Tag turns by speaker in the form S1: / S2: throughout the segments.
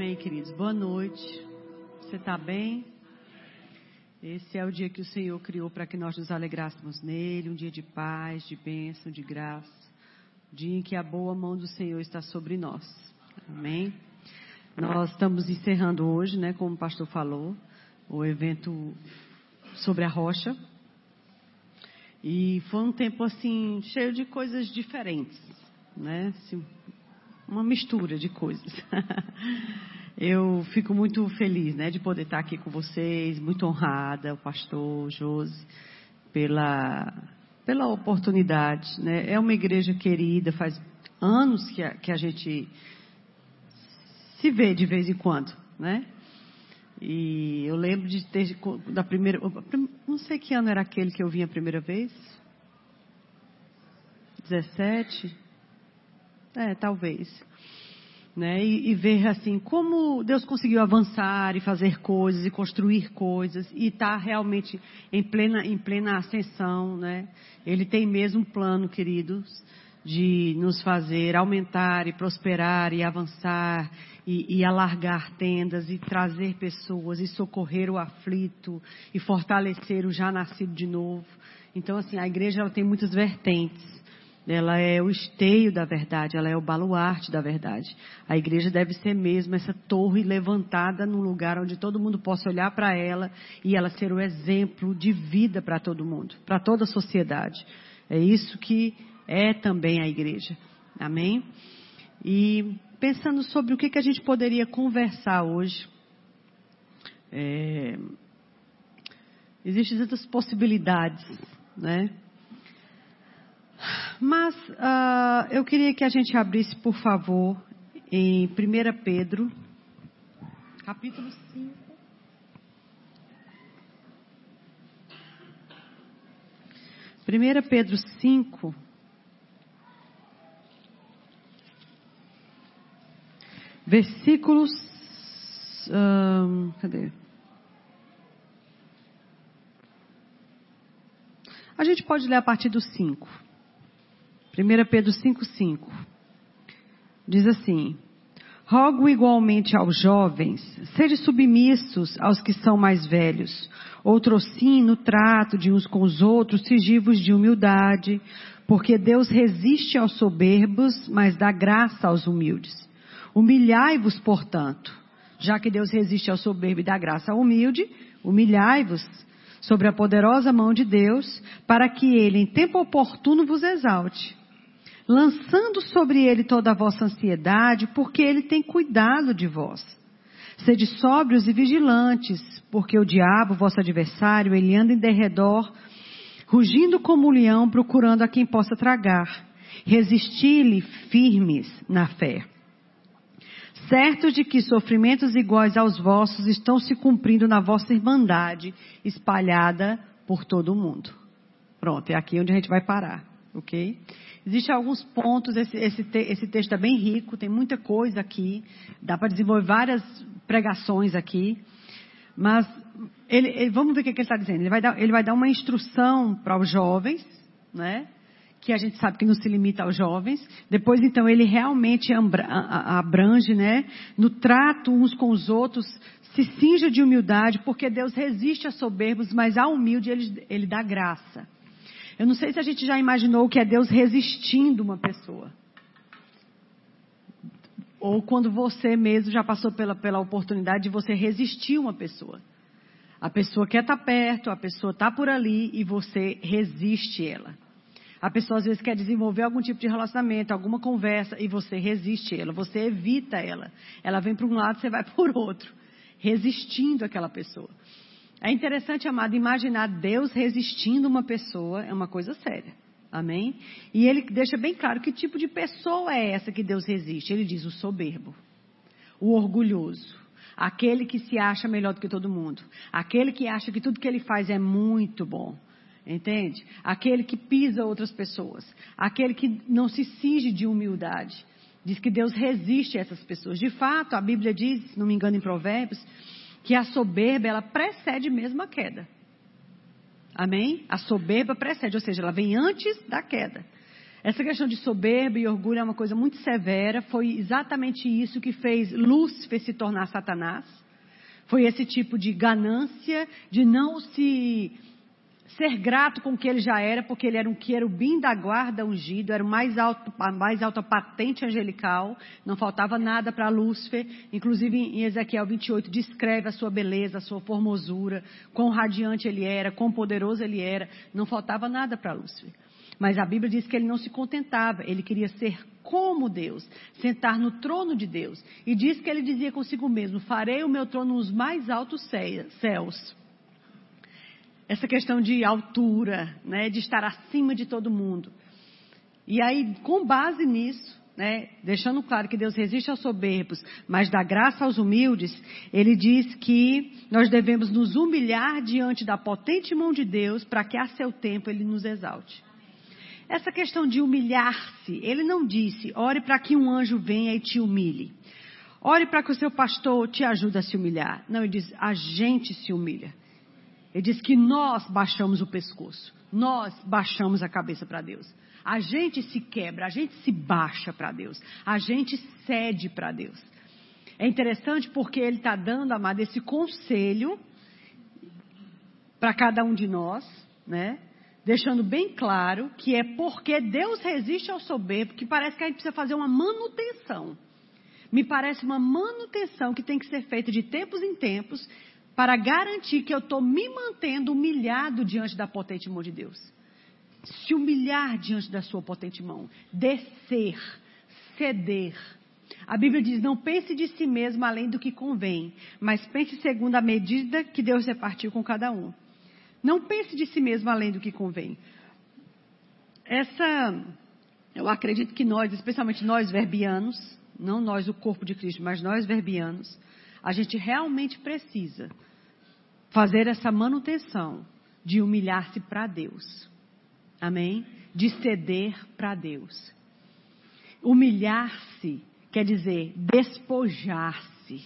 S1: Amém, queridos. Boa noite. Você está bem? Esse é o dia que o Senhor criou para que nós nos alegrássemos nele, um dia de paz, de bênção, de graça, um dia em que a boa mão do Senhor está sobre nós. Amém? Nós estamos encerrando hoje, né, como o pastor falou, o evento sobre a rocha. E foi um tempo assim cheio de coisas diferentes, né? Uma mistura de coisas. Eu fico muito feliz, né, de poder estar aqui com vocês, muito honrada, o pastor Josi, pela pela oportunidade, né? É uma igreja querida, faz anos que a, que a gente se vê de vez em quando, né? E eu lembro de ter da primeira, não sei que ano era aquele que eu vim a primeira vez. 17? É, talvez né? E, e, ver assim como Deus conseguiu avançar e fazer coisas e construir coisas e está realmente em plena em plena ascensão, né? Ele tem mesmo um plano, queridos, de nos fazer aumentar e prosperar e avançar e, e alargar tendas e trazer pessoas e socorrer o aflito e fortalecer o já nascido de novo. Então assim a igreja ela tem muitas vertentes ela é o esteio da verdade, ela é o baluarte da verdade. A igreja deve ser mesmo essa torre levantada num lugar onde todo mundo possa olhar para ela e ela ser o exemplo de vida para todo mundo, para toda a sociedade. É isso que é também a igreja. Amém? E pensando sobre o que, que a gente poderia conversar hoje. É, existem tantas possibilidades, né? Mas uh, eu queria que a gente abrisse, por favor, em 1 Pedro, capítulo 5. Primeira Pedro 5, versículos, um, cadê? A gente pode ler a partir do 5. 1 Pedro 5,5 diz assim: Rogo igualmente aos jovens, sede submissos aos que são mais velhos, sim no trato de uns com os outros, sigivos de humildade, porque Deus resiste aos soberbos, mas dá graça aos humildes. Humilhai-vos, portanto, já que Deus resiste ao soberbo e dá graça ao humilde, humilhai-vos sobre a poderosa mão de Deus, para que ele em tempo oportuno vos exalte lançando sobre ele toda a vossa ansiedade, porque ele tem cuidado de vós. Sede sóbrios e vigilantes, porque o diabo, vosso adversário, ele anda em derredor, rugindo como um leão, procurando a quem possa tragar. Resisti-lhe firmes na fé. Certos de que sofrimentos iguais aos vossos estão se cumprindo na vossa irmandade, espalhada por todo o mundo. Pronto, é aqui onde a gente vai parar, ok? Existem alguns pontos, esse, esse, esse texto é bem rico, tem muita coisa aqui, dá para desenvolver várias pregações aqui, mas ele, ele, vamos ver o que, ele está dizendo. Ele vai, dar, ele vai dar uma instrução para os jovens, né? que a gente sabe que não se limita aos jovens. Depois, então, ele realmente abrange, né? No trato uns com os outros, se cinja de humildade, porque Deus resiste a soberbos, mas ao humilde ele, ele dá graça. Eu não sei se a gente já imaginou o que é Deus resistindo uma pessoa. Ou quando você mesmo já passou pela, pela oportunidade de você resistir uma pessoa. A pessoa quer estar tá perto, a pessoa está por ali e você resiste ela. A pessoa às vezes quer desenvolver algum tipo de relacionamento, alguma conversa e você resiste ela, você evita ela. Ela vem para um lado, você vai por outro, resistindo aquela pessoa. É interessante, amado, imaginar Deus resistindo uma pessoa é uma coisa séria. Amém? E ele deixa bem claro que tipo de pessoa é essa que Deus resiste. Ele diz o soberbo, o orgulhoso, aquele que se acha melhor do que todo mundo, aquele que acha que tudo que ele faz é muito bom. Entende? Aquele que pisa outras pessoas, aquele que não se cinge de humildade. Diz que Deus resiste a essas pessoas. De fato, a Bíblia diz, se não me engano, em Provérbios, que a soberba ela precede mesmo a queda. Amém? A soberba precede, ou seja, ela vem antes da queda. Essa questão de soberba e orgulho é uma coisa muito severa. Foi exatamente isso que fez Lúcifer se tornar Satanás. Foi esse tipo de ganância, de não se ser grato com o que ele já era, porque ele era um querubim da guarda ungido, era o mais alto, a mais alta patente angelical, não faltava nada para Lúcifer. Inclusive em Ezequiel 28 descreve a sua beleza, a sua formosura, quão radiante ele era, quão poderoso ele era, não faltava nada para Lúcifer. Mas a Bíblia diz que ele não se contentava, ele queria ser como Deus, sentar no trono de Deus. E diz que ele dizia consigo mesmo: Farei o meu trono nos mais altos céus. Essa questão de altura, né, de estar acima de todo mundo. E aí, com base nisso, né, deixando claro que Deus resiste aos soberbos, mas dá graça aos humildes, ele diz que nós devemos nos humilhar diante da potente mão de Deus para que a seu tempo ele nos exalte. Essa questão de humilhar-se, ele não disse, ore para que um anjo venha e te humilhe. Ore para que o seu pastor te ajude a se humilhar. Não, ele diz, a gente se humilha. Ele diz que nós baixamos o pescoço. Nós baixamos a cabeça para Deus. A gente se quebra, a gente se baixa para Deus. A gente cede para Deus. É interessante porque ele está dando, amado, esse conselho para cada um de nós, né? deixando bem claro que é porque Deus resiste ao soberbo que parece que a gente precisa fazer uma manutenção. Me parece uma manutenção que tem que ser feita de tempos em tempos para garantir que eu estou me mantendo humilhado diante da potente mão de Deus. Se humilhar diante da sua potente mão, descer, ceder. A Bíblia diz: não pense de si mesmo além do que convém, mas pense segundo a medida que Deus repartiu com cada um. Não pense de si mesmo além do que convém. Essa, eu acredito que nós, especialmente nós verbianos, não nós o corpo de Cristo, mas nós verbianos, a gente realmente precisa fazer essa manutenção de humilhar-se para Deus. Amém? De ceder para Deus. Humilhar-se quer dizer despojar-se,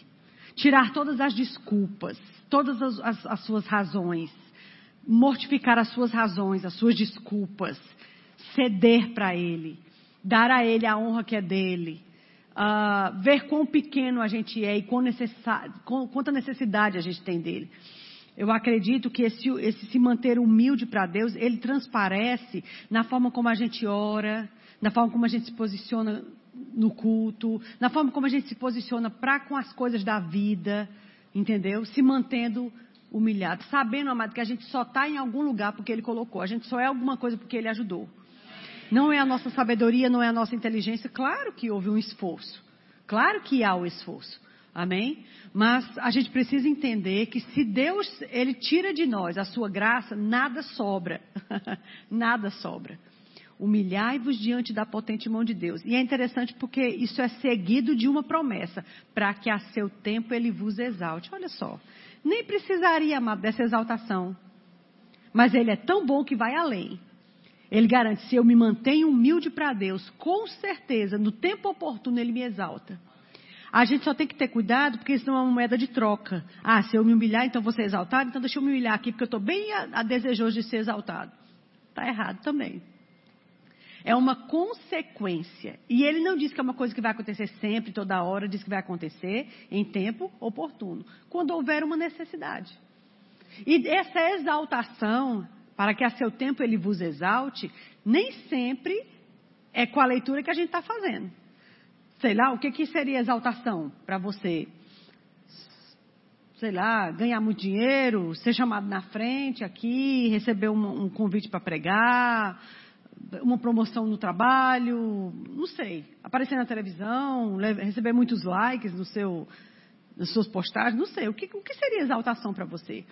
S1: tirar todas as desculpas, todas as, as, as suas razões, mortificar as suas razões, as suas desculpas, ceder para Ele, dar a Ele a honra que é dele, uh, ver quão pequeno a gente é e quão quanta necessidade a gente tem dele. Eu acredito que esse, esse se manter humilde para Deus, ele transparece na forma como a gente ora, na forma como a gente se posiciona no culto, na forma como a gente se posiciona para com as coisas da vida, entendeu? Se mantendo humilhado, sabendo, amado, que a gente só está em algum lugar porque Ele colocou, a gente só é alguma coisa porque Ele ajudou. Não é a nossa sabedoria, não é a nossa inteligência. Claro que houve um esforço, claro que há o esforço, amém? Mas a gente precisa entender que se Deus Ele tira de nós a Sua graça, nada sobra, nada sobra. Humilhai-vos diante da potente mão de Deus. E é interessante porque isso é seguido de uma promessa, para que a seu tempo ele vos exalte. Olha só, nem precisaria, amado, dessa exaltação. Mas ele é tão bom que vai além. Ele garante: se eu me mantenho humilde para Deus, com certeza, no tempo oportuno, ele me exalta. A gente só tem que ter cuidado, porque isso não é uma moeda de troca. Ah, se eu me humilhar, então vou ser exaltado, então deixa eu me humilhar aqui, porque eu estou bem a, a desejoso de ser exaltado. Está errado também. É uma consequência. E ele não diz que é uma coisa que vai acontecer sempre, toda hora, diz que vai acontecer em tempo oportuno, quando houver uma necessidade. E essa exaltação, para que a seu tempo ele vos exalte, nem sempre é com a leitura que a gente está fazendo. Sei lá, o que, que seria exaltação para você? Sei lá, ganhar muito dinheiro, ser chamado na frente aqui, receber um, um convite para pregar, uma promoção no trabalho, não sei, aparecer na televisão, receber muitos likes no seu, nas suas postagens, não sei. O que, o que seria exaltação para você?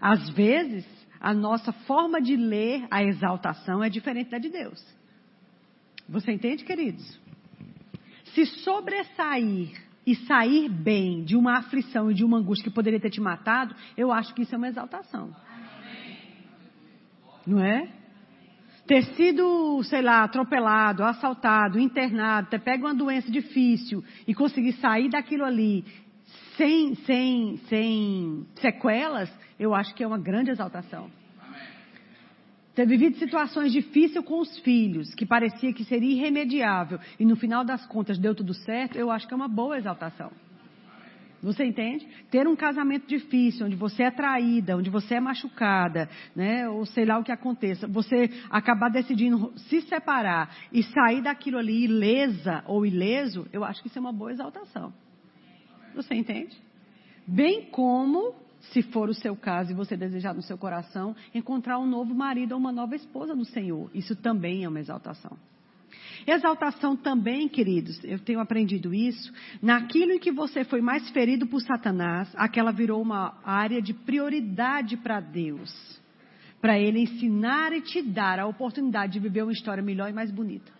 S1: Às vezes, a nossa forma de ler a exaltação é diferente da de Deus. Você entende, queridos? Se sobressair e sair bem de uma aflição e de uma angústia que poderia ter te matado, eu acho que isso é uma exaltação. Não é? ter sido, sei lá, atropelado, assaltado, internado, ter pego uma doença difícil e conseguir sair daquilo ali sem, sem, sem sequelas, eu acho que é uma grande exaltação. Ter vivido situações difíceis com os filhos, que parecia que seria irremediável, e no final das contas deu tudo certo, eu acho que é uma boa exaltação. Você entende? Ter um casamento difícil, onde você é traída, onde você é machucada, né? Ou sei lá o que aconteça, você acabar decidindo se separar e sair daquilo ali ilesa ou ileso, eu acho que isso é uma boa exaltação. Você entende? Bem como, se for o seu caso e você desejar no seu coração, encontrar um novo marido ou uma nova esposa no Senhor. Isso também é uma exaltação. Exaltação também, queridos, eu tenho aprendido isso, naquilo em que você foi mais ferido por Satanás, aquela virou uma área de prioridade para Deus. Para Ele ensinar e te dar a oportunidade de viver uma história melhor e mais bonita.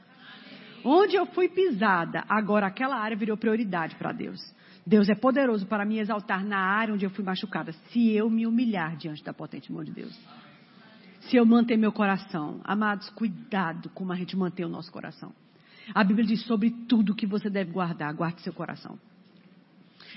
S1: Onde eu fui pisada, agora aquela área virou prioridade para Deus. Deus é poderoso para me exaltar na área onde eu fui machucada, se eu me humilhar diante da potente mão de Deus se eu manter meu coração. Amados, cuidado como a gente mantém o nosso coração. A Bíblia diz sobre tudo que você deve guardar, guarde seu coração.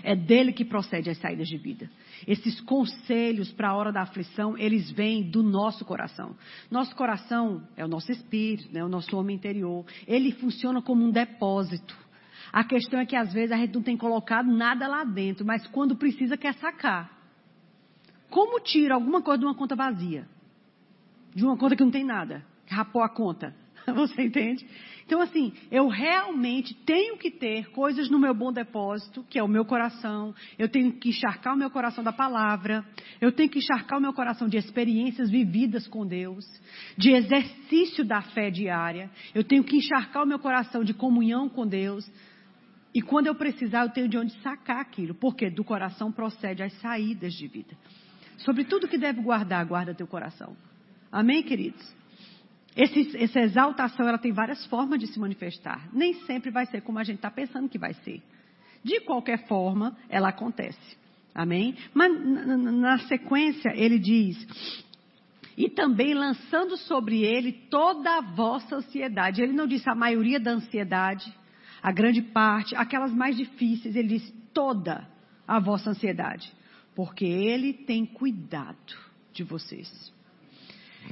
S1: É dele que procede as saídas de vida. Esses conselhos para a hora da aflição, eles vêm do nosso coração. Nosso coração é o nosso espírito, né, o nosso homem interior. Ele funciona como um depósito. A questão é que às vezes a gente não tem colocado nada lá dentro, mas quando precisa quer sacar. Como tira alguma coisa de uma conta vazia? de uma conta que não tem nada, rapou a conta. Você entende? Então, assim, eu realmente tenho que ter coisas no meu bom depósito, que é o meu coração. Eu tenho que encharcar o meu coração da palavra. Eu tenho que encharcar o meu coração de experiências vividas com Deus, de exercício da fé diária. Eu tenho que encharcar o meu coração de comunhão com Deus. E quando eu precisar, eu tenho de onde sacar aquilo. Porque do coração procede as saídas de vida. Sobre tudo que deve guardar, guarda teu coração. Amém, queridos? Esse, essa exaltação ela tem várias formas de se manifestar. Nem sempre vai ser como a gente está pensando que vai ser. De qualquer forma, ela acontece. Amém? Mas na, na sequência ele diz: e também lançando sobre ele toda a vossa ansiedade. Ele não disse a maioria da ansiedade, a grande parte, aquelas mais difíceis. Ele diz toda a vossa ansiedade, porque ele tem cuidado de vocês.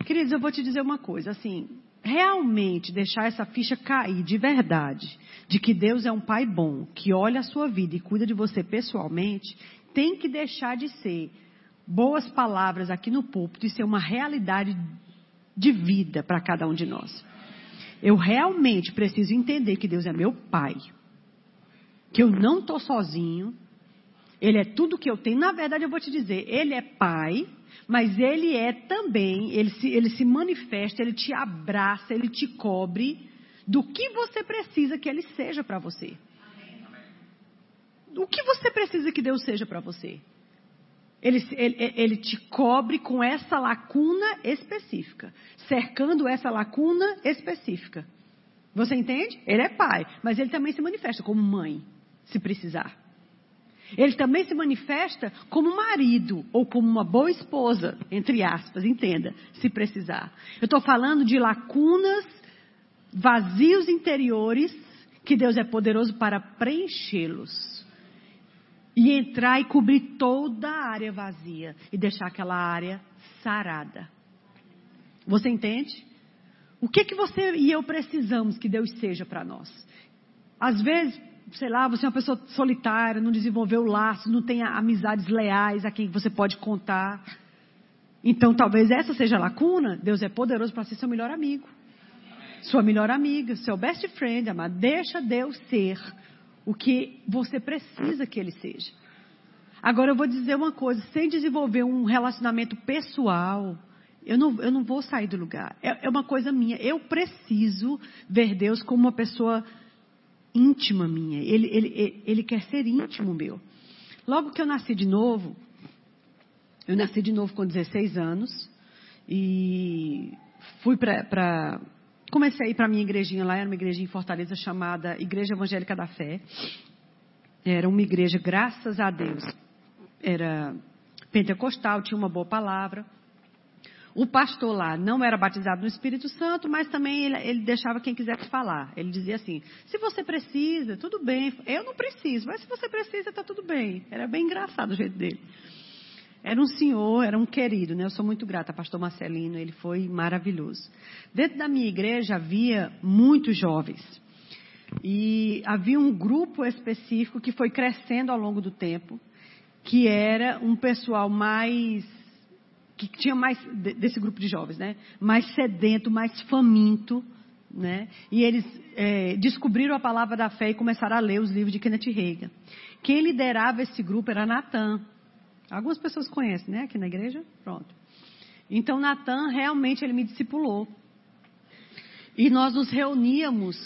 S1: Queridos, eu vou te dizer uma coisa, assim, realmente deixar essa ficha cair de verdade, de que Deus é um pai bom, que olha a sua vida e cuida de você pessoalmente, tem que deixar de ser boas palavras aqui no púlpito e ser uma realidade de vida para cada um de nós. Eu realmente preciso entender que Deus é meu pai, que eu não estou sozinho, Ele é tudo que eu tenho. Na verdade, eu vou te dizer, Ele é pai, mas ele é também, ele se, ele se manifesta, ele te abraça, ele te cobre do que você precisa que ele seja para você. O que você precisa que Deus seja para você? Ele, ele, ele, te cobre com essa lacuna específica, cercando essa lacuna específica. Você entende? Ele é pai, mas ele também se manifesta como mãe, se precisar. Ele também se manifesta como marido ou como uma boa esposa, entre aspas, entenda, se precisar. Eu estou falando de lacunas, vazios interiores, que Deus é poderoso para preenchê-los. E entrar e cobrir toda a área vazia e deixar aquela área sarada. Você entende? O que que você e eu precisamos que Deus seja para nós? Às vezes, sei lá, você é uma pessoa solitária, não desenvolveu laços, não tem amizades leais a quem você pode contar. Então talvez essa seja a lacuna. Deus é poderoso para ser seu melhor amigo. Sua melhor amiga, seu best friend, amado. Deixa Deus ser o que você precisa que Ele seja. Agora eu vou dizer uma coisa: sem desenvolver um relacionamento pessoal, eu não, eu não vou sair do lugar. É, é uma coisa minha. Eu preciso ver Deus como uma pessoa íntima minha. Ele, ele, ele quer ser íntimo meu. Logo que eu nasci de novo, eu nasci de novo com 16 anos e fui para. Comecei a ir para minha igrejinha lá, era uma igrejinha em Fortaleza chamada Igreja Evangélica da Fé. Era uma igreja, graças a Deus, era pentecostal, tinha uma boa palavra. O pastor lá não era batizado no Espírito Santo, mas também ele, ele, deixava quem quisesse falar. Ele dizia assim: se você precisa, tudo bem. Eu não preciso, mas se você precisa, está tudo bem. Era bem engraçado o jeito dele. Era um senhor, era um querido, né? Eu sou muito grata, pastor Marcelino, ele foi maravilhoso. Dentro da minha igreja havia muitos jovens. E havia um grupo específico que foi crescendo ao longo do tempo, que era um pessoal mais que tinha mais desse grupo de jovens, né? Mais sedento, mais faminto, né? E eles é, descobriram a palavra da fé e começaram a ler os livros de Kenneth Reagan. Quem liderava esse grupo era Natan. Algumas pessoas conhecem, né? Aqui na igreja, pronto. Então Natan realmente ele me discipulou. E nós nos reuníamos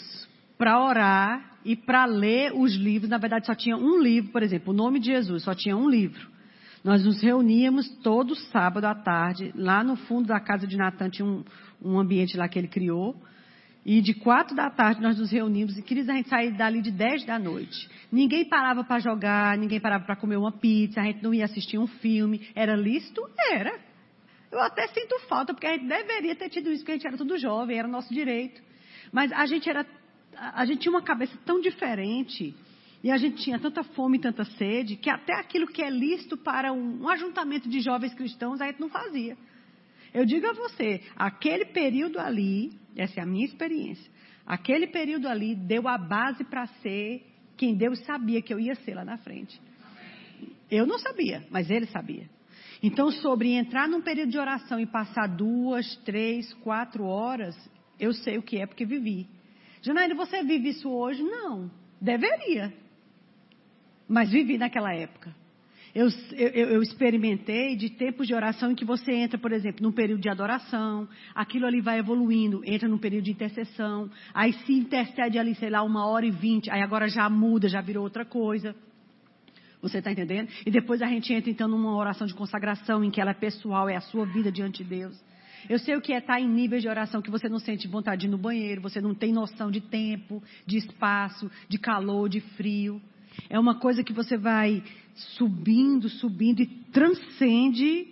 S1: para orar e para ler os livros. Na verdade, só tinha um livro, por exemplo, o nome de Jesus, só tinha um livro. Nós nos reuníamos todo sábado à tarde, lá no fundo da casa de Natan tinha um, um ambiente lá que ele criou. E de quatro da tarde nós nos reunimos e queríamos a gente sair dali de dez da noite. Ninguém parava para jogar, ninguém parava para comer uma pizza, a gente não ia assistir um filme. Era lícito? Era. Eu até sinto falta, porque a gente deveria ter tido isso, porque a gente era tudo jovem, era nosso direito. Mas a gente era. A gente tinha uma cabeça tão diferente e a gente tinha tanta fome e tanta sede que até aquilo que é lícito para um, um ajuntamento de jovens cristãos a gente não fazia. Eu digo a você, aquele período ali, essa é a minha experiência, aquele período ali deu a base para ser quem Deus sabia que eu ia ser lá na frente. Eu não sabia, mas ele sabia. Então, sobre entrar num período de oração e passar duas, três, quatro horas, eu sei o que é porque vivi. Janaína, você vive isso hoje? Não. Deveria. Mas vivi naquela época. Eu, eu, eu, experimentei de tempos de oração em que você entra, por exemplo, num período de adoração, aquilo ali vai evoluindo, entra num período de intercessão, aí se intercede ali, sei lá, uma hora e vinte, aí agora já muda, já virou outra coisa. Você está entendendo? E depois a gente entra então numa oração de consagração em que ela é pessoal, é a sua vida diante de Deus. Eu sei o que é estar em níveis de oração que você não sente vontade de ir no banheiro, você não tem noção de tempo, de espaço, de calor, de frio. É uma coisa que você vai subindo, subindo e transcende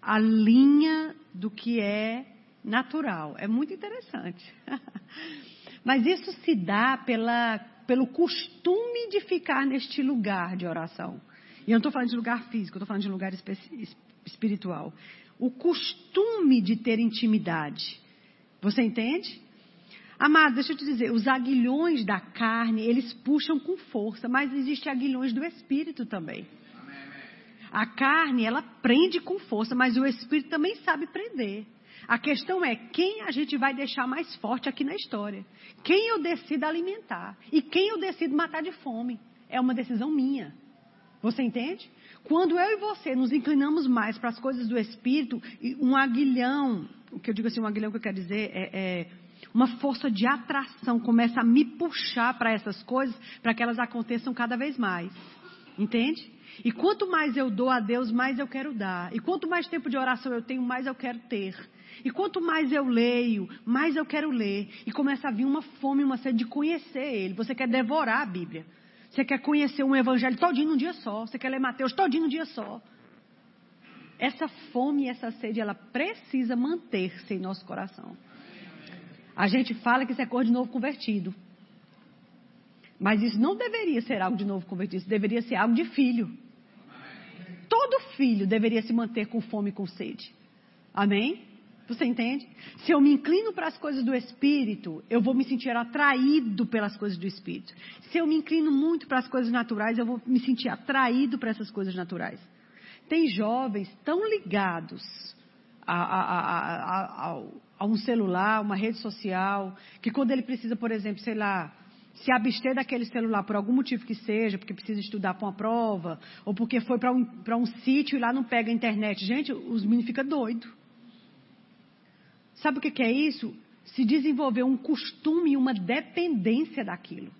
S1: a linha do que é natural. É muito interessante. Mas isso se dá pela, pelo costume de ficar neste lugar de oração. E eu não estou falando de lugar físico, estou falando de lugar espiritual. O costume de ter intimidade. Você entende? Amado, deixa eu te dizer, os aguilhões da carne, eles puxam com força, mas existem aguilhões do espírito também. A carne, ela prende com força, mas o espírito também sabe prender. A questão é quem a gente vai deixar mais forte aqui na história. Quem eu decido alimentar e quem eu decido matar de fome. É uma decisão minha. Você entende? Quando eu e você nos inclinamos mais para as coisas do espírito, um aguilhão, o que eu digo assim, um aguilhão que eu quero dizer é, é uma força de atração começa a me puxar para essas coisas, para que elas aconteçam cada vez mais. Entende? E quanto mais eu dou a Deus, mais eu quero dar. E quanto mais tempo de oração eu tenho, mais eu quero ter. E quanto mais eu leio, mais eu quero ler. E começa a vir uma fome, uma sede de conhecer Ele. Você quer devorar a Bíblia. Você quer conhecer um evangelho todinho num dia só. Você quer ler Mateus todinho num dia só. Essa fome essa sede, ela precisa manter-se em nosso coração. A gente fala que isso é cor de novo convertido. Mas isso não deveria ser algo de novo convertido, isso deveria ser algo de filho. Todo filho deveria se manter com fome e com sede. Amém? Você entende? Se eu me inclino para as coisas do Espírito, eu vou me sentir atraído pelas coisas do Espírito. Se eu me inclino muito para as coisas naturais, eu vou me sentir atraído para essas coisas naturais. Tem jovens tão ligados a, a, a, a um celular, uma rede social, que quando ele precisa, por exemplo, sei lá, se abster daquele celular por algum motivo que seja, porque precisa estudar para uma prova, ou porque foi para um, um sítio e lá não pega a internet. Gente, os meninos ficam doidos. Sabe o que, que é isso? Se desenvolver um costume e uma dependência daquilo.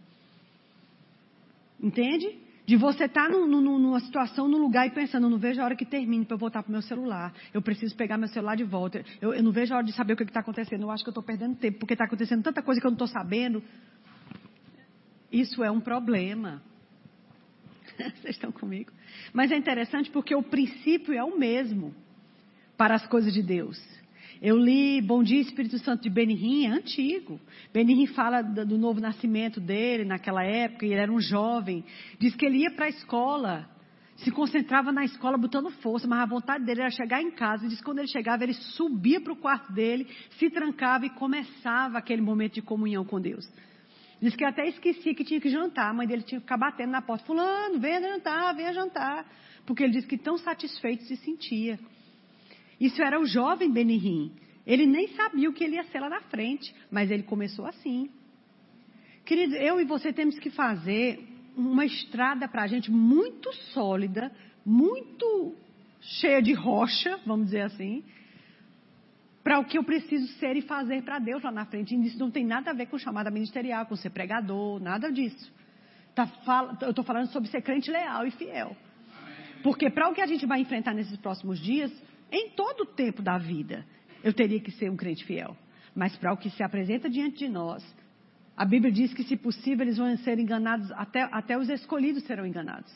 S1: Entende? De você estar tá numa situação, num lugar e pensando, eu não vejo a hora que termine para eu voltar para o meu celular. Eu preciso pegar meu celular de volta. Eu, eu não vejo a hora de saber o que está acontecendo. Eu acho que eu estou perdendo tempo, porque está acontecendo tanta coisa que eu não estou sabendo. Isso é um problema. Vocês estão comigo? Mas é interessante porque o princípio é o mesmo para as coisas de Deus. Eu li Bom Dia Espírito Santo de Benihim, é antigo. Benihim fala do novo nascimento dele naquela época, ele era um jovem. Diz que ele ia para a escola se concentrava na escola botando força, mas a vontade dele era chegar em casa. Diz que quando ele chegava, ele subia para o quarto dele, se trancava e começava aquele momento de comunhão com Deus. Diz que até esquecia que tinha que jantar. A mãe dele tinha que ficar batendo na porta. Fulano, venha jantar, venha jantar. Porque ele disse que tão satisfeito se sentia. Isso era o jovem Benihim. Ele nem sabia o que ele ia ser lá na frente. Mas ele começou assim. Querido, eu e você temos que fazer uma estrada para a gente muito sólida, muito cheia de rocha, vamos dizer assim, para o que eu preciso ser e fazer para Deus lá na frente. E isso não tem nada a ver com chamada ministerial, com ser pregador, nada disso. Tá, fala, eu estou falando sobre ser crente leal e fiel. Porque para o que a gente vai enfrentar nesses próximos dias, em todo o tempo da vida, eu teria que ser um crente fiel. Mas para o que se apresenta diante de nós, a Bíblia diz que, se possível, eles vão ser enganados, até, até os escolhidos serão enganados.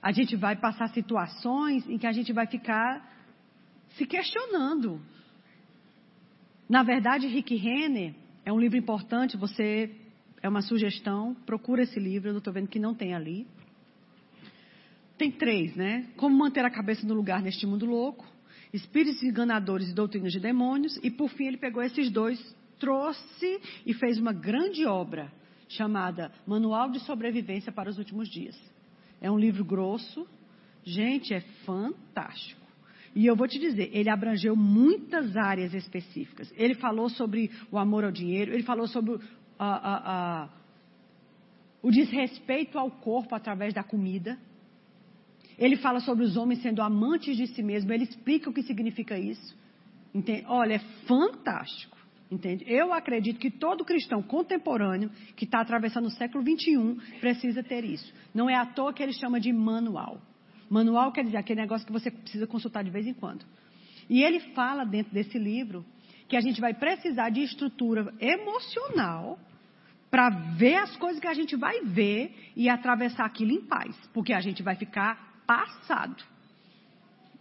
S1: A gente vai passar situações em que a gente vai ficar se questionando. Na verdade, Rick Renner é um livro importante, você é uma sugestão, procura esse livro, eu estou vendo que não tem ali. Tem três, né? Como manter a cabeça no lugar neste mundo louco, espíritos enganadores e doutrinas de demônios, e por fim ele pegou esses dois, trouxe e fez uma grande obra chamada Manual de Sobrevivência para os Últimos Dias. É um livro grosso, gente, é fantástico. E eu vou te dizer, ele abrangeu muitas áreas específicas. Ele falou sobre o amor ao dinheiro, ele falou sobre o desrespeito ao corpo através da comida. Ele fala sobre os homens sendo amantes de si mesmos, ele explica o que significa isso. Entende? Olha, é fantástico. Entende? Eu acredito que todo cristão contemporâneo que está atravessando o século XXI precisa ter isso. Não é à toa que ele chama de manual. Manual quer dizer aquele negócio que você precisa consultar de vez em quando. E ele fala dentro desse livro que a gente vai precisar de estrutura emocional para ver as coisas que a gente vai ver e atravessar aquilo em paz, porque a gente vai ficar passado.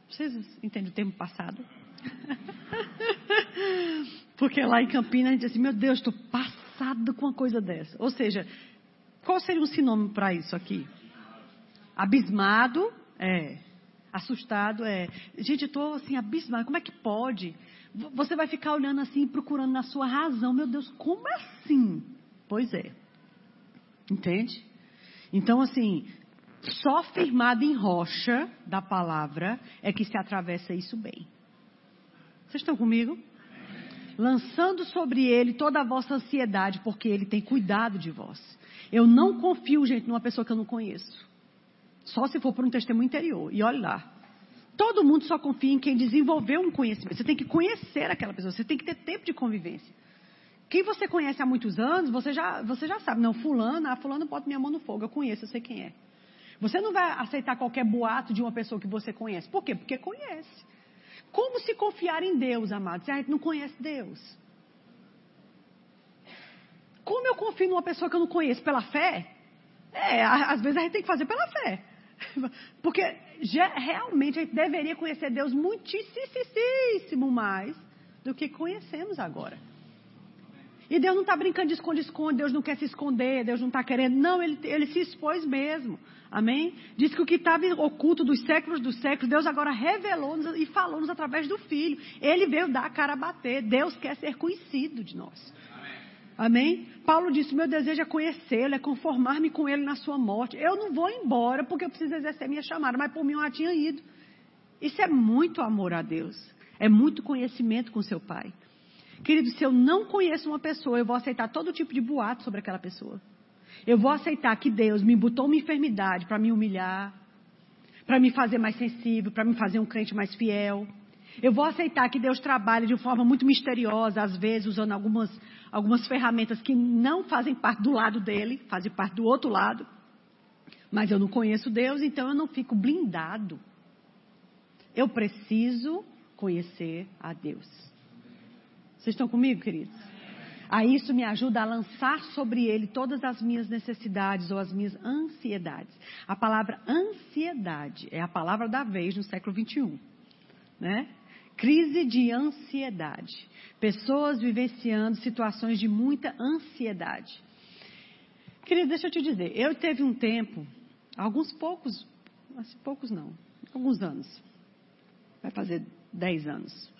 S1: Vocês entendem o termo passado? porque lá em Campinas a gente diz assim, meu Deus, estou passado com uma coisa dessa. Ou seja, qual seria um sinônimo para isso aqui? Abismado, é. Assustado é. Gente, estou assim, abismado. Como é que pode? Você vai ficar olhando assim, procurando na sua razão. Meu Deus, como assim? Pois é. Entende? Então, assim, só firmado em rocha da palavra é que se atravessa isso bem. Vocês estão comigo? Lançando sobre ele toda a vossa ansiedade, porque ele tem cuidado de vós. Eu não confio, gente, numa pessoa que eu não conheço. Só se for por um testemunho interior. E olha lá. Todo mundo só confia em quem desenvolveu um conhecimento. Você tem que conhecer aquela pessoa, você tem que ter tempo de convivência. Quem você conhece há muitos anos, você já, você já sabe. Não, fulano, ah, fulano bota minha mão no fogo, eu conheço, eu sei quem é. Você não vai aceitar qualquer boato de uma pessoa que você conhece. Por quê? Porque conhece. Como se confiar em Deus, amados, se a gente não conhece Deus? Como eu confio numa pessoa que eu não conheço? Pela fé? É, às vezes a gente tem que fazer pela fé. Porque já, realmente a gente deveria conhecer Deus muitíssimo mais do que conhecemos agora. E Deus não está brincando de esconde-esconde, Deus não quer se esconder, Deus não está querendo. Não, ele, ele se expôs mesmo. Amém? Diz que o que estava oculto dos séculos dos séculos, Deus agora revelou-nos e falou-nos através do Filho. Ele veio dar a cara a bater. Deus quer ser conhecido de nós. Amém? Paulo disse: Meu desejo é conhecê-lo, é conformar-me com ele na sua morte. Eu não vou embora porque eu preciso exercer minha chamada, mas por mim eu já tinha ido. Isso é muito amor a Deus. É muito conhecimento com seu Pai. Querido, se eu não conheço uma pessoa, eu vou aceitar todo tipo de boato sobre aquela pessoa. Eu vou aceitar que Deus me botou uma enfermidade para me humilhar, para me fazer mais sensível, para me fazer um crente mais fiel. Eu vou aceitar que Deus trabalha de forma muito misteriosa, às vezes usando algumas, algumas ferramentas que não fazem parte do lado dele, fazem parte do outro lado. Mas eu não conheço Deus, então eu não fico blindado. Eu preciso conhecer a Deus. Vocês estão comigo, queridos? A isso me ajuda a lançar sobre ele todas as minhas necessidades ou as minhas ansiedades. A palavra ansiedade é a palavra da vez no século 21, né? Crise de ansiedade. Pessoas vivenciando situações de muita ansiedade. Querido, deixa eu te dizer, eu teve um tempo, alguns poucos, poucos não, alguns anos. Vai fazer 10 anos.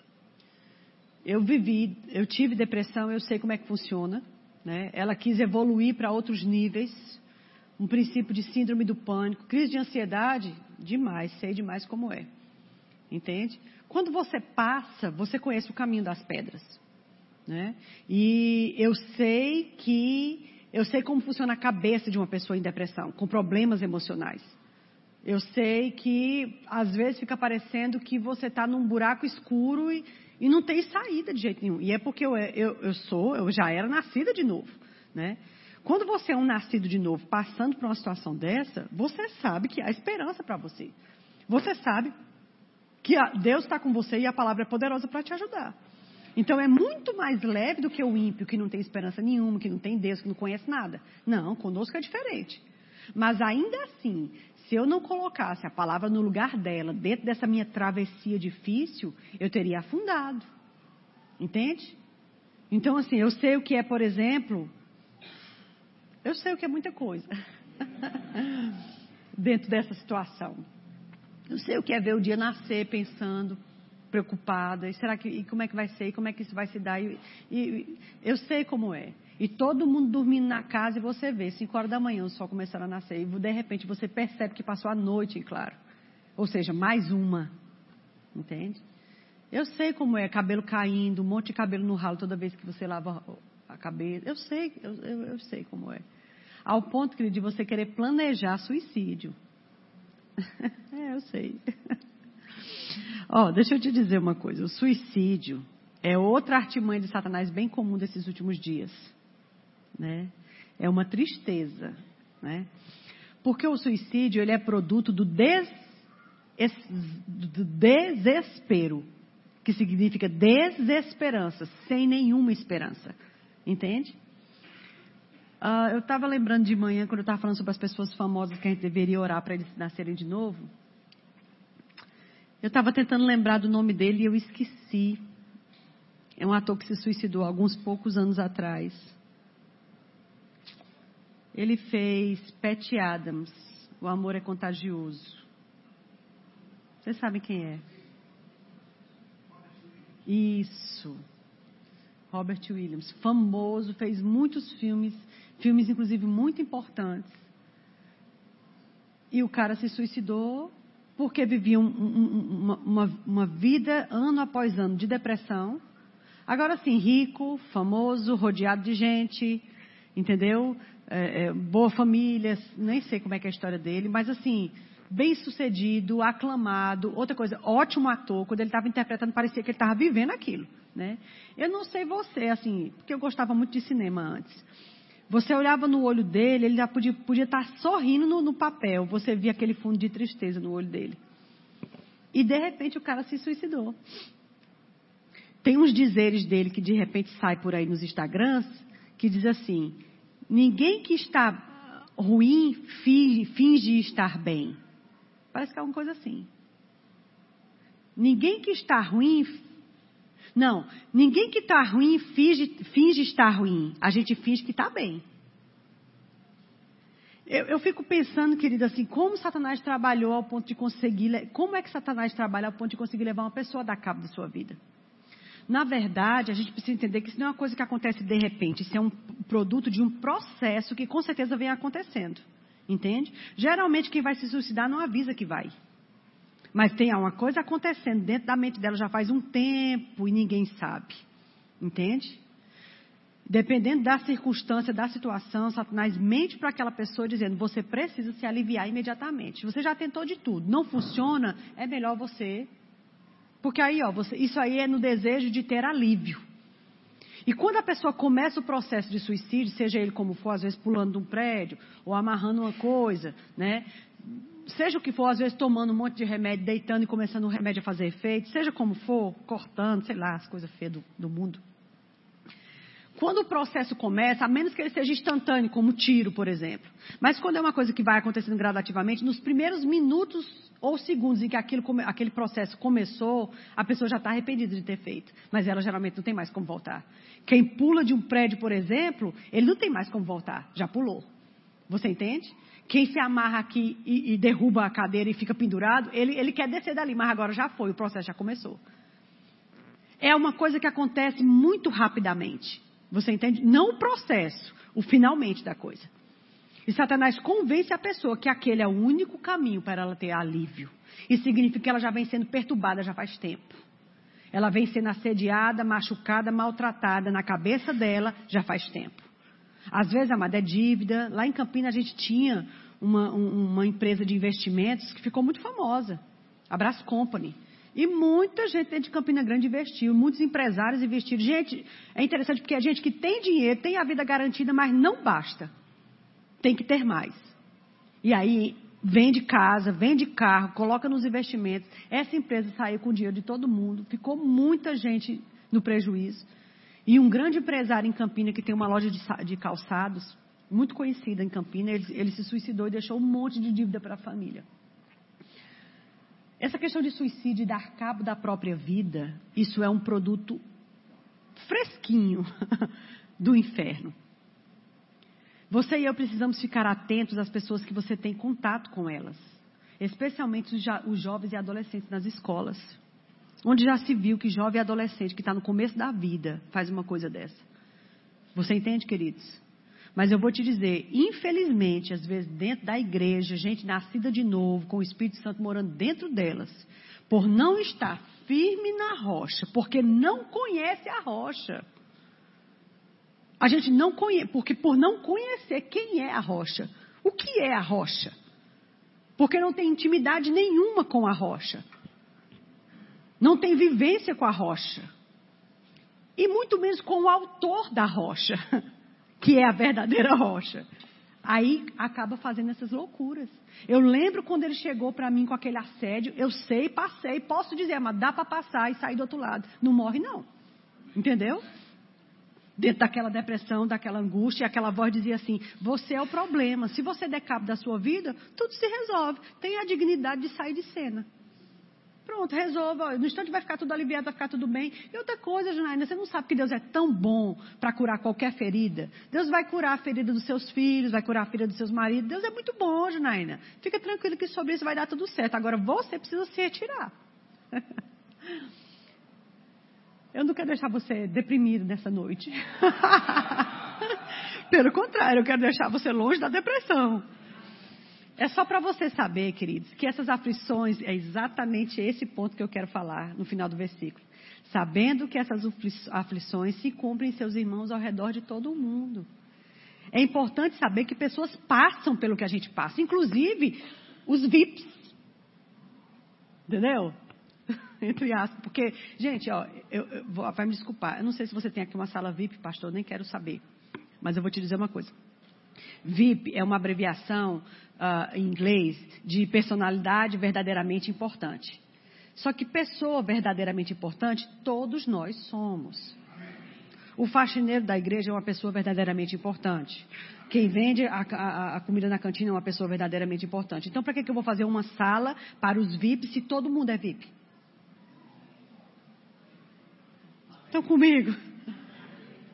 S1: Eu vivi, eu tive depressão, eu sei como é que funciona. Né? Ela quis evoluir para outros níveis. Um princípio de síndrome do pânico, crise de ansiedade, demais, sei demais como é. Entende? Quando você passa, você conhece o caminho das pedras. Né? E eu sei que eu sei como funciona a cabeça de uma pessoa em depressão, com problemas emocionais. Eu sei que às vezes fica parecendo que você está num buraco escuro e, e, não tem saída de jeito nenhum. E é porque eu, eu, eu sou, eu já era nascida de novo, né? Quando você é um nascido de novo, passando por uma situação dessa, você sabe que há esperança para você. Você sabe que Deus está com você e a palavra é poderosa para te ajudar. Então é muito mais leve do que o ímpio que não tem esperança nenhuma, que não tem Deus, que não conhece nada. Não, conosco é diferente. Mas ainda assim, se eu não colocasse a palavra no lugar dela, dentro dessa minha travessia difícil, eu teria afundado. Entende? Então, assim, eu sei o que é, por exemplo, eu sei o que é muita coisa. dentro dessa situação. Eu sei o que é ver o dia nascer pensando, preocupada, e será que, e como é que vai ser, e como é que isso vai se dar, e, e, eu sei como é. E todo mundo dormindo na casa e você vê, 5 horas da manhã o sol começando a nascer, e de repente você percebe que passou a noite, claro. Ou seja, mais uma. Entende? Eu sei como é, cabelo caindo, um monte de cabelo no ralo toda vez que você lava a cabeça. Eu sei, eu, eu, eu sei como é. Ao ponto, querido, de você querer planejar suicídio. é, eu sei. Ó, oh, deixa eu te dizer uma coisa. O suicídio é outra artimanha de Satanás bem comum desses últimos dias. Né? É uma tristeza. Né? Porque o suicídio ele é produto do, des, do desespero, que significa desesperança, sem nenhuma esperança. Entende? Uh, eu estava lembrando de manhã, quando eu estava falando sobre as pessoas famosas que a gente deveria orar para eles nascerem de novo. Eu estava tentando lembrar do nome dele e eu esqueci. É um ator que se suicidou alguns poucos anos atrás. Ele fez Pat Adams, O Amor é Contagioso. Vocês sabem quem é? Isso. Robert Williams, famoso, fez muitos filmes, filmes inclusive muito importantes. E o cara se suicidou porque viviam uma, uma, uma, vida ano após ano de depressão. Agora sim, rico, famoso, rodeado de gente, entendeu? É, é, boa família, nem sei como é que é a história dele, mas assim, bem sucedido, aclamado. Outra coisa, ótimo ator. Quando ele estava interpretando, parecia que ele estava vivendo aquilo. Né? Eu não sei você, assim, porque eu gostava muito de cinema antes. Você olhava no olho dele, ele já podia, estar sorrindo no, no, papel. Você via aquele fundo de tristeza no olho dele. E de repente o cara se suicidou. Tem uns dizeres dele que de repente sai por aí nos Instagrams que diz assim: ninguém que está ruim finge, estar bem. Parece que é uma coisa assim. Ninguém que está ruim não, ninguém que está ruim finge, finge estar ruim. A gente finge que está bem. Eu, eu, fico pensando, querida, assim, como Satanás trabalhou ao ponto de conseguir. Como é que Satanás trabalha ao ponto de conseguir levar uma pessoa a dar cabo da sua vida? Na verdade, a gente precisa entender que isso não é uma coisa que acontece de repente. Isso é um produto de um processo que com certeza vem acontecendo. Entende? Geralmente, quem vai se suicidar não avisa que vai. Mas tem uma coisa acontecendo dentro da mente dela já faz um tempo e ninguém sabe. Entende? Dependendo da circunstância, da situação, Satanás mente para aquela pessoa dizendo: você precisa se aliviar imediatamente. Você já tentou de tudo, não funciona, é melhor você. Porque aí, ó, você, isso aí é no desejo de ter alívio. E quando a pessoa começa o processo de suicídio, seja ele como for, às vezes pulando de um prédio, ou amarrando uma coisa, né? seja o que for, às vezes tomando um monte de remédio, deitando e começando o remédio a fazer efeito, seja como for, cortando, sei lá, as coisas feias do, do mundo. Quando o processo começa, a menos que ele seja instantâneo, como tiro, por exemplo, mas quando é uma coisa que vai acontecendo gradativamente, nos primeiros minutos ou segundos em que aquilo, aquele processo começou, a pessoa já está arrependida de ter feito, mas ela geralmente não tem mais como voltar. Quem pula de um prédio, por exemplo, ele não tem mais como voltar, já pulou. Você entende? Quem se amarra aqui e, e derruba a cadeira e fica pendurado, ele, ele quer descer dali, mas agora já foi, o processo já começou. É uma coisa que acontece muito rapidamente. Você entende? Não o processo, o finalmente da coisa. E Satanás convence a pessoa que aquele é o único caminho para ela ter alívio. Isso significa que ela já vem sendo perturbada já faz tempo. Ela vem sendo assediada, machucada, maltratada na cabeça dela já faz tempo. Às vezes, amada, é dívida. Lá em Campinas a gente tinha uma, uma empresa de investimentos que ficou muito famosa. A Brás Company. E muita gente dentro de Campina Grande investiu, muitos empresários investiram. Gente, é interessante porque a gente que tem dinheiro, tem a vida garantida, mas não basta. Tem que ter mais. E aí, vende casa, vende carro, coloca nos investimentos. Essa empresa saiu com o dinheiro de todo mundo, ficou muita gente no prejuízo. E um grande empresário em Campina que tem uma loja de, de calçados, muito conhecida em Campina, ele, ele se suicidou e deixou um monte de dívida para a família. Essa questão de suicídio e dar cabo da própria vida, isso é um produto fresquinho do inferno. Você e eu precisamos ficar atentos às pessoas que você tem contato com elas, especialmente os, os jovens e adolescentes nas escolas, onde já se viu que jovem e adolescente que está no começo da vida faz uma coisa dessa. Você entende, queridos? Mas eu vou te dizer, infelizmente, às vezes dentro da igreja, gente nascida de novo, com o Espírito Santo morando dentro delas, por não estar firme na rocha, porque não conhece a rocha. A gente não conhece, porque por não conhecer quem é a rocha, o que é a rocha? Porque não tem intimidade nenhuma com a rocha. Não tem vivência com a rocha. E muito menos com o autor da rocha. que é a verdadeira rocha. Aí acaba fazendo essas loucuras. Eu lembro quando ele chegou para mim com aquele assédio, eu sei, passei, posso dizer, mas dá para passar e sair do outro lado. Não morre não. Entendeu? Dentro daquela depressão, daquela angústia, aquela voz dizia assim: Você é o problema. Se você der cabo da sua vida, tudo se resolve. Tem a dignidade de sair de cena. Pronto, resolva. No instante vai ficar tudo aliviado, vai ficar tudo bem. E outra coisa, Janaína, você não sabe que Deus é tão bom para curar qualquer ferida. Deus vai curar a ferida dos seus filhos, vai curar a ferida dos seus maridos. Deus é muito bom, Janaína. Fica tranquilo que sobre isso vai dar tudo certo. Agora você precisa se retirar. Eu não quero deixar você deprimido nessa noite. Pelo contrário, eu quero deixar você longe da depressão. É só para você saber, queridos, que essas aflições é exatamente esse ponto que eu quero falar no final do versículo. Sabendo que essas aflições se cumprem em seus irmãos ao redor de todo o mundo. É importante saber que pessoas passam pelo que a gente passa, inclusive os VIPs. Entendeu? Entre aspas. Porque, gente, ó, eu, eu vou, vai me desculpar. Eu não sei se você tem aqui uma sala VIP, pastor, nem quero saber. Mas eu vou te dizer uma coisa. VIP é uma abreviação uh, em inglês de personalidade verdadeiramente importante. Só que pessoa verdadeiramente importante, todos nós somos. O faxineiro da igreja é uma pessoa verdadeiramente importante. Quem vende a, a, a comida na cantina é uma pessoa verdadeiramente importante. Então, para que, que eu vou fazer uma sala para os VIPs se todo mundo é VIP? Estão comigo?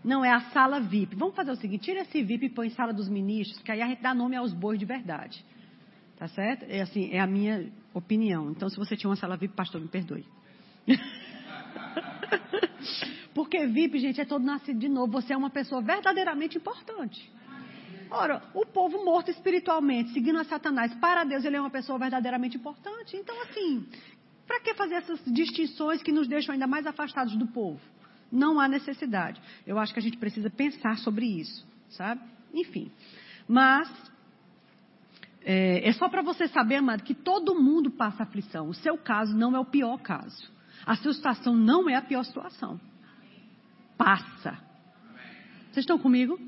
S1: Não, é a sala VIP. Vamos fazer o seguinte: tira esse VIP e põe sala dos ministros, que aí a gente dá nome aos bois de verdade. Tá certo? É assim, é a minha opinião. Então, se você tinha uma sala VIP, pastor, me perdoe. Porque VIP, gente, é todo nascido de novo. Você é uma pessoa verdadeiramente importante. Ora, o povo morto espiritualmente, seguindo a Satanás, para Deus ele é uma pessoa verdadeiramente importante. Então, assim, para que fazer essas distinções que nos deixam ainda mais afastados do povo? Não há necessidade. Eu acho que a gente precisa pensar sobre isso, sabe? Enfim. Mas, é, é só para você saber, amado, que todo mundo passa aflição. O seu caso não é o pior caso. A sua situação não é a pior situação. Passa. Vocês estão comigo?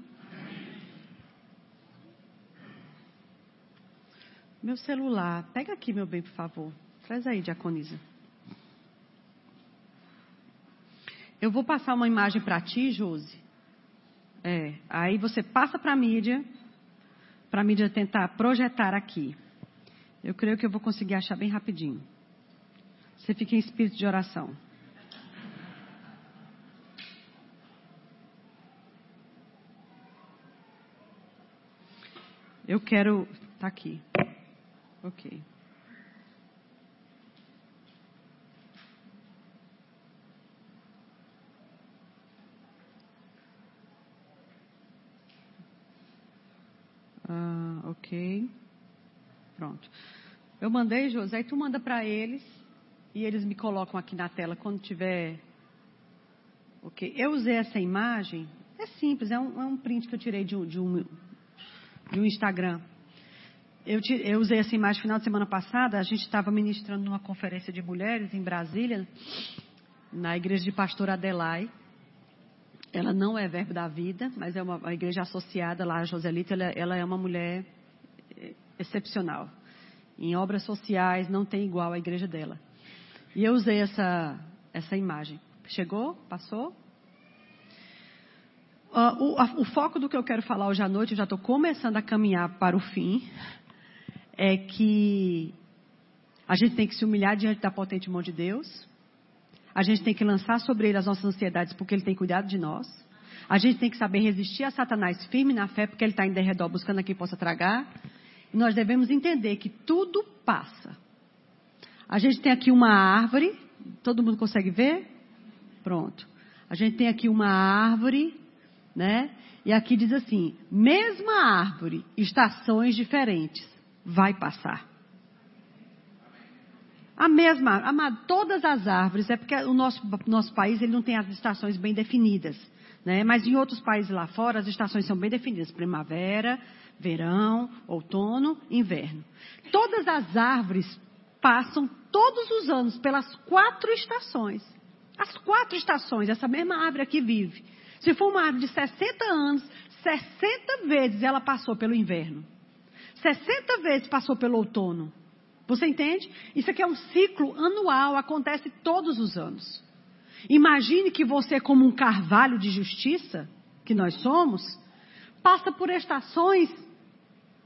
S1: Meu celular. Pega aqui, meu bem, por favor. Traz aí, diaconisa. Eu vou passar uma imagem para ti, Josi. É, aí você passa para a mídia, para a mídia tentar projetar aqui. Eu creio que eu vou conseguir achar bem rapidinho. Você fica em espírito de oração. Eu quero Tá aqui. Ok. Ah, ok. Pronto. Eu mandei, José, e tu manda para eles e eles me colocam aqui na tela quando tiver. Ok. Eu usei essa imagem. É simples, é um, é um print que eu tirei de um, de um, de um Instagram. Eu, eu, usei essa imagem final de semana passada. A gente estava ministrando numa conferência de mulheres em Brasília, na igreja de pastor Adelai. Ela não é verbo da vida, mas é uma, uma igreja associada lá, a Joselita. Ela, ela é uma mulher eh, excepcional. Em obras sociais, não tem igual a igreja dela. E eu usei essa, essa imagem. Chegou? Passou? Uh, o, a, o, foco do que eu quero falar hoje à noite, eu já estou começando a caminhar para o fim, é que a gente tem que se humilhar diante da potente mão de Deus. A gente tem que lançar sobre ele as nossas ansiedades, porque ele tem cuidado de nós. A gente tem que saber resistir a Satanás firme na fé, porque ele está em derredor buscando a quem possa tragar. E nós devemos entender que tudo passa. A gente tem aqui uma árvore, todo mundo consegue ver? Pronto. A gente tem aqui uma árvore, né? E aqui diz assim: mesma árvore, estações diferentes, vai passar. A mesma, amado, todas as árvores, é porque o nosso, nosso país ele não tem as estações bem definidas. Né? Mas em outros países lá fora, as estações são bem definidas: primavera, verão, outono, inverno. Todas as árvores passam todos os anos pelas quatro estações. As quatro estações, essa mesma árvore aqui vive. Se for uma árvore de 60 anos, 60 vezes ela passou pelo inverno. 60 vezes passou pelo outono. Você entende? Isso aqui é um ciclo anual, acontece todos os anos. Imagine que você, como um carvalho de justiça, que nós somos, passa por estações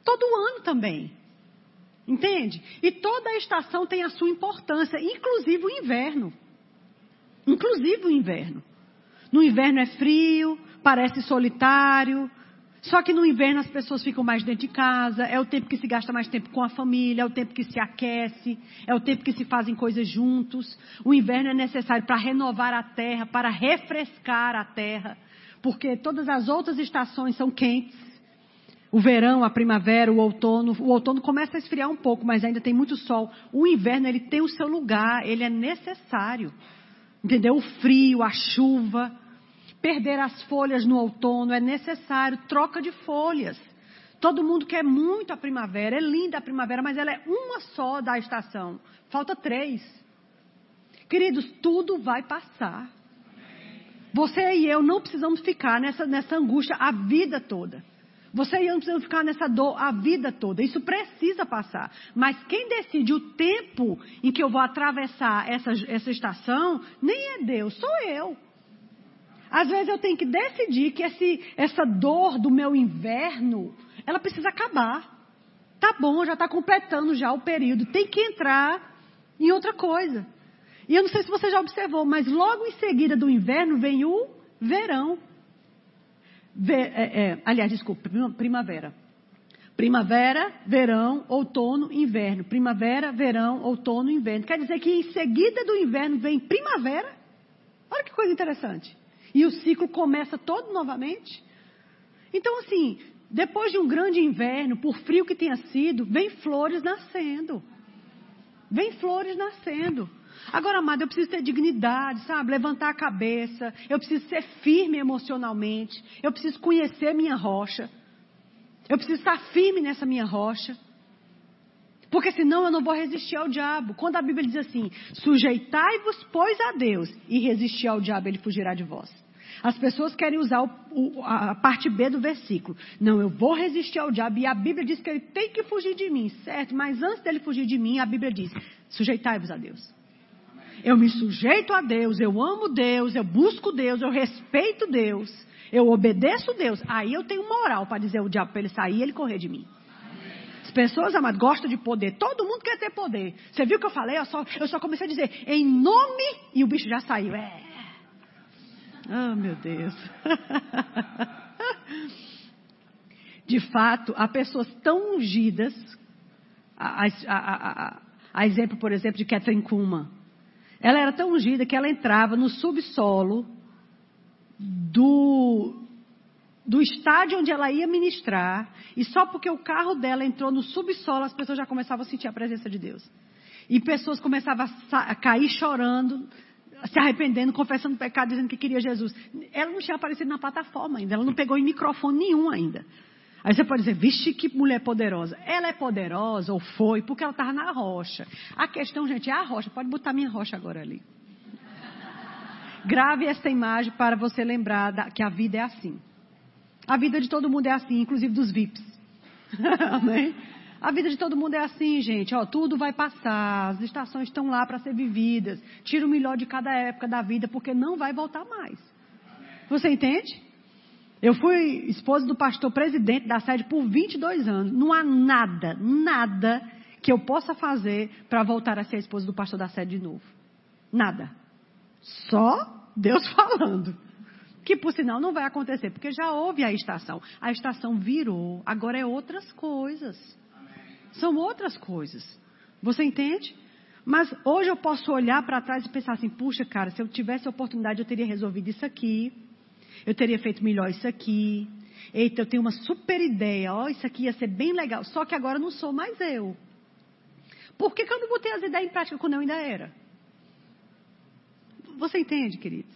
S1: todo ano também. Entende? E toda estação tem a sua importância, inclusive o inverno. Inclusive o inverno. No inverno é frio, parece solitário, só que no inverno as pessoas ficam mais dentro de casa, é o tempo que se gasta mais tempo com a família, é o tempo que se aquece, é o tempo que se fazem coisas juntos. O inverno é necessário para renovar a terra, para refrescar a terra, porque todas as outras estações são quentes. O verão, a primavera, o outono, o outono começa a esfriar um pouco, mas ainda tem muito sol. O inverno, ele tem o seu lugar, ele é necessário. Entendeu? O frio, a chuva, perder as folhas no outono, é necessário troca de folhas. Todo mundo quer muito a primavera, é linda a primavera, mas ela é uma só da estação. Falta três. Queridos, tudo vai passar. Você e eu não precisamos ficar nessa, nessa angústia a vida toda. Você e eu não precisamos ficar nessa dor a vida toda. Isso precisa passar. Mas quem decide o tempo em que eu vou atravessar essa, essa estação, nem é Deus, sou eu. Às vezes eu tenho que decidir que esse, essa dor do meu inverno, ela precisa acabar. Tá bom, já está completando já o período. Tem que entrar em outra coisa. E eu não sei se você já observou, mas logo em seguida do inverno vem o verão. é, é, aliás, desculpa, primavera. Primavera, verão, outono, inverno. Primavera, verão, outono, inverno. Quer dizer que em seguida do inverno vem primavera? Olha que coisa interessante. E o ciclo começa todo novamente. Então, assim, depois de um grande inverno, por frio que tenha sido, vem flores nascendo. Vem flores nascendo. Agora, amado, eu preciso ter dignidade, sabe? Levantar a cabeça. Eu preciso ser firme emocionalmente. Eu preciso conhecer minha rocha. Eu preciso estar firme nessa minha rocha. Porque senão eu não vou resistir ao diabo. Quando a Bíblia diz assim: sujeitai-vos, pois, a Deus, e resistir ao diabo, ele fugirá de vós. As pessoas querem usar o, o, a parte B do versículo. Não, eu vou resistir ao diabo. E a Bíblia diz que ele tem que fugir de mim, certo? Mas antes dele fugir de mim, a Bíblia diz: sujeitai-vos a Deus. Eu me sujeito a Deus, eu amo Deus, eu busco Deus, eu respeito Deus, eu obedeço Deus. Aí eu tenho moral para dizer ao diabo para ele sair e ele correr de mim. As pessoas, amadas, gostam de poder. Todo mundo quer ter poder. Você viu o que eu falei? Eu só, eu só comecei a dizer, em nome, e o bicho já saiu. É. Oh, meu Deus. de fato, há pessoas tão ungidas, a, a, a, a exemplo, por exemplo, de Catherine Kuhlman. Ela era tão ungida que ela entrava no subsolo do, do estádio onde ela ia ministrar, e só porque o carro dela entrou no subsolo, as pessoas já começavam a sentir a presença de Deus. E pessoas começavam a, a cair chorando, se arrependendo, confessando pecado, dizendo que queria Jesus. Ela não tinha aparecido na plataforma ainda, ela não pegou em microfone nenhum ainda. Aí você pode dizer, vixe, que mulher poderosa. Ela é poderosa, ou foi, porque ela estava na rocha. A questão, gente, é a rocha. Pode botar minha rocha agora ali. Grave esta imagem para você lembrar da, que a vida é assim. A vida de todo mundo é assim, inclusive dos VIPs. Amém? A vida de todo mundo é assim, gente. Ó, tudo vai passar, as estações estão lá para ser vividas. Tira o melhor de cada época da vida, porque não vai voltar mais. Você entende? Eu fui esposa do pastor presidente da sede por 22 anos. Não há nada, nada que eu possa fazer para voltar a ser a esposa do pastor da sede de novo. Nada. Só Deus falando. Que por sinal não vai acontecer, porque já houve a estação. A estação virou, agora é outras coisas. São outras coisas. Você entende? Mas hoje eu posso olhar para trás e pensar assim: puxa, cara, se eu tivesse a oportunidade, eu teria resolvido isso aqui. Eu teria feito melhor isso aqui. Eita, eu tenho uma super ideia. Ó, oh, isso aqui ia ser bem legal. Só que agora não sou mais eu. Por que, que eu não botei as ideias em prática quando eu ainda era? Você entende, queridos?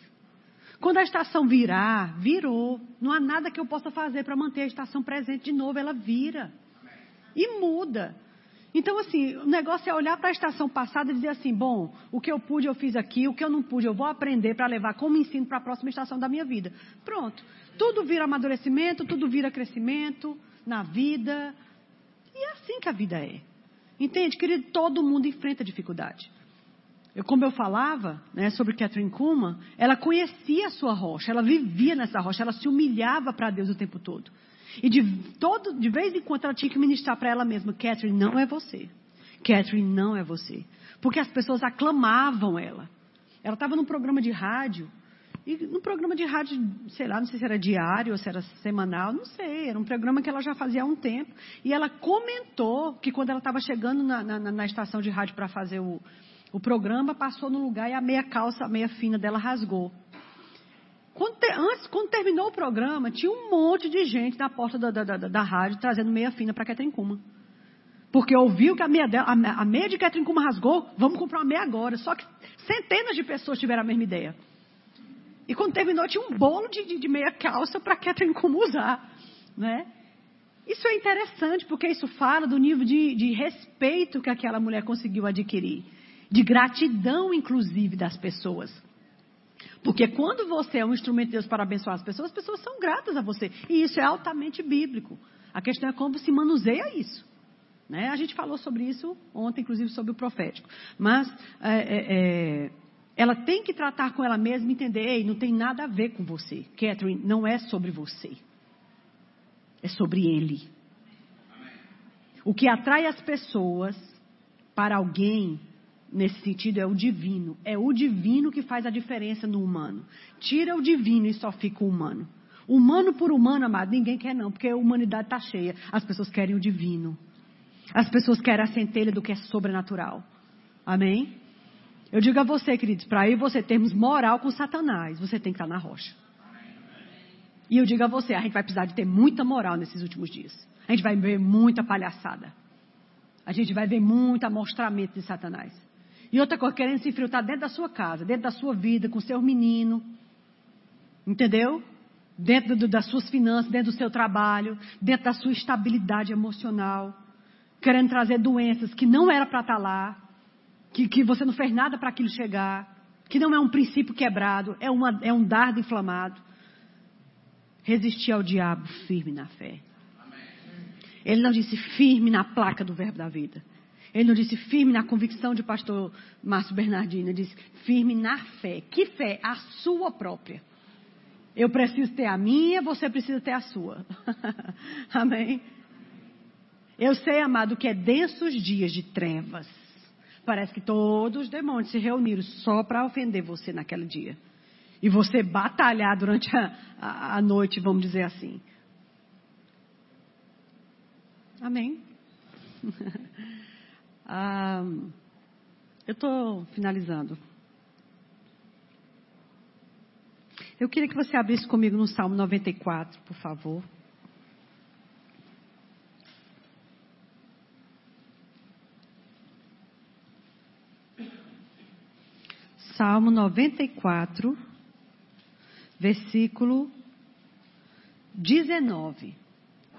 S1: Quando a estação virar, virou. Não há nada que eu possa fazer para manter a estação presente de novo. Ela vira e muda. Então, assim, o negócio é olhar para a estação passada e dizer assim: bom, o que eu pude eu fiz aqui, o que eu não pude eu vou aprender para levar como ensino para a próxima estação da minha vida. Pronto. Tudo vira amadurecimento, tudo vira crescimento na vida. E é assim que a vida é. Entende, querido? Todo mundo enfrenta dificuldade. Eu, como eu falava né, sobre Catherine Kuma, ela conhecia a sua rocha, ela vivia nessa rocha, ela se humilhava para Deus o tempo todo. E de, todo, de vez em quando ela tinha que ministrar para ela mesma: Catherine, não é você. Catherine, não é você. Porque as pessoas aclamavam ela. Ela estava num programa de rádio. E no programa de rádio, sei lá, não sei se era diário ou se era semanal, não sei. Era um programa que ela já fazia há um tempo. E ela comentou que quando ela estava chegando na, na, na, estação de rádio para fazer o, o programa, passou no lugar e a meia calça, a meia fina dela rasgou. Quando, te, antes, quando terminou o programa, tinha um monte de gente na porta da, da, da, da rádio trazendo meia fina para Catherine Kuma. Porque ouviu que a meia, dela, a, a meia de Catherine Kuma rasgou, vamos comprar uma meia agora. Só que centenas de pessoas tiveram a mesma ideia. E quando terminou, tinha um bolo de, de, de meia calça para Catherine Kuma usar. Né? Isso é interessante, porque isso fala do nível de, de respeito que aquela mulher conseguiu adquirir. De gratidão, inclusive, das pessoas. Porque quando você é um instrumento de Deus para abençoar as pessoas, as pessoas são gratas a você. E isso é altamente bíblico. A questão é como se manuseia isso. Né? A gente falou sobre isso ontem, inclusive sobre o profético. Mas é, é, é, ela tem que tratar com ela mesma e entender: ei, não tem nada a ver com você. Catherine, não é sobre você. É sobre ele. O que atrai as pessoas para alguém nesse sentido é o divino. É o divino que faz a diferença no humano. Tira o divino e só fica o humano. Humano por humano, amado, ninguém quer não, porque a humanidade está cheia. As pessoas querem o divino. As pessoas querem a centelha do que é sobrenatural. Amém? Eu digo a você, queridos, para aí você termos moral com Satanás, você tem que estar na rocha. E eu digo a você, a gente vai precisar de ter muita moral nesses últimos dias. A gente vai ver muita palhaçada. A gente vai ver muito amostramento de Satanás. E outra coisa, querendo se infiltrar dentro da sua casa, dentro da sua vida, com seu menino. Entendeu? Dentro do, das suas finanças, dentro do seu trabalho, dentro da sua estabilidade emocional. Querendo trazer doenças que não era para estar tá lá. Que, que você não fez nada para aquilo chegar. Que não é um princípio quebrado, é, uma, é um dardo inflamado. Resistir ao diabo firme na fé. Ele não disse firme na placa do verbo da vida. Ele não disse firme na convicção de pastor Márcio Bernardino, ele disse firme na fé. Que fé? A sua própria. Eu preciso ter a minha, você precisa ter a sua. Amém? Eu sei, amado, que é densos dias de trevas. Parece que todos os demônios se reuniram só para ofender você naquele dia. E você batalhar durante a, a, a noite, vamos dizer assim. Amém. ah, eu estou finalizando. Eu queria que você abrisse comigo no Salmo 94, por favor. Salmo 94, versículo 19.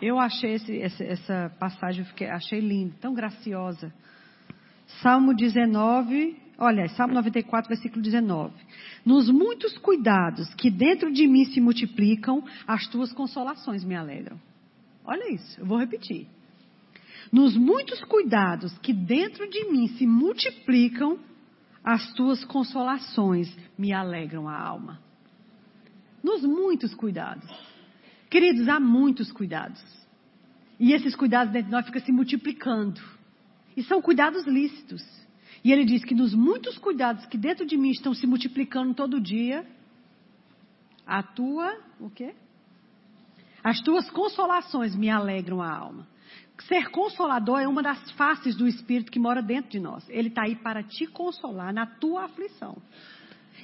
S1: Eu achei esse, essa, essa, passagem, achei linda, tão graciosa. Salmo 19, olha, Salmo 94, versículo 19. Nos muitos cuidados que dentro de mim se multiplicam, as tuas consolações me alegram. Olha isso, eu vou repetir. Nos muitos cuidados que dentro de mim se multiplicam, as tuas consolações me alegram a alma. Nos muitos cuidados. Queridos, há muitos cuidados. E esses cuidados dentro de nós ficam se multiplicando. E são cuidados lícitos. E ele diz que nos muitos cuidados que dentro de mim estão se multiplicando todo dia, a tua, o quê? As tuas consolações me alegram a alma. Ser consolador é uma das faces do Espírito que mora dentro de nós. Ele está aí para te consolar na tua aflição.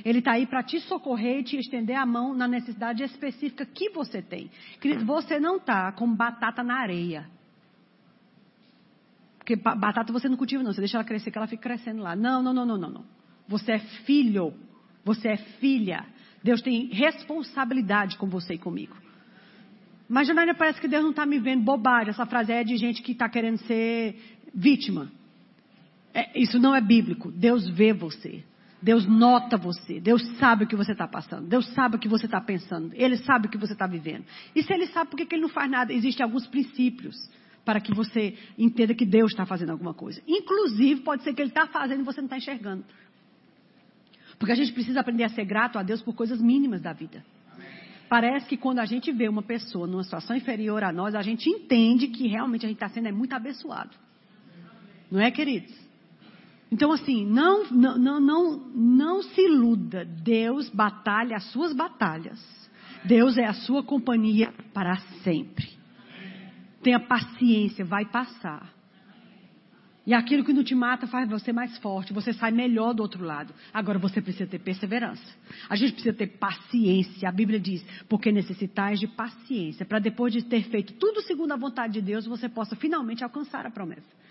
S1: Ele está aí para te socorrer e te estender a mão na necessidade específica que você tem. Querido, você não está como batata na areia. Porque batata você não cultiva, não. Você deixa ela crescer, que ela fica crescendo lá. Não, não, não, não, não, não. Você é filho. Você é filha. Deus tem responsabilidade com você e comigo. Mas, Janaína, parece que Deus não está me vendo bobagem. Essa frase é de gente que está querendo ser vítima. É, isso não é bíblico. Deus vê você. Deus nota você. Deus sabe o que você está passando. Deus sabe o que você está pensando. Ele sabe o que você está vivendo. E se ele sabe, por que, que ele não faz nada? Existem alguns princípios para que você entenda que Deus está fazendo alguma coisa. Inclusive, pode ser que Ele está fazendo e você não está enxergando. Porque a gente precisa aprender a ser grato a Deus por coisas mínimas da vida. Parece que quando a gente vê uma pessoa numa situação inferior a nós, a gente entende que realmente a gente está sendo é muito abençoado. Não é, queridos? Então, assim, não, não, não, não, não se iluda. Deus batalha as suas batalhas. Deus é a sua companhia para sempre. Tenha paciência, vai passar. E aquilo que não te mata faz você mais forte, você sai melhor do outro lado. Agora você precisa ter perseverança. A gente precisa ter paciência. A Bíblia diz: porque necessitais de paciência, para depois de ter feito tudo segundo a vontade de Deus, você possa finalmente alcançar a promessa.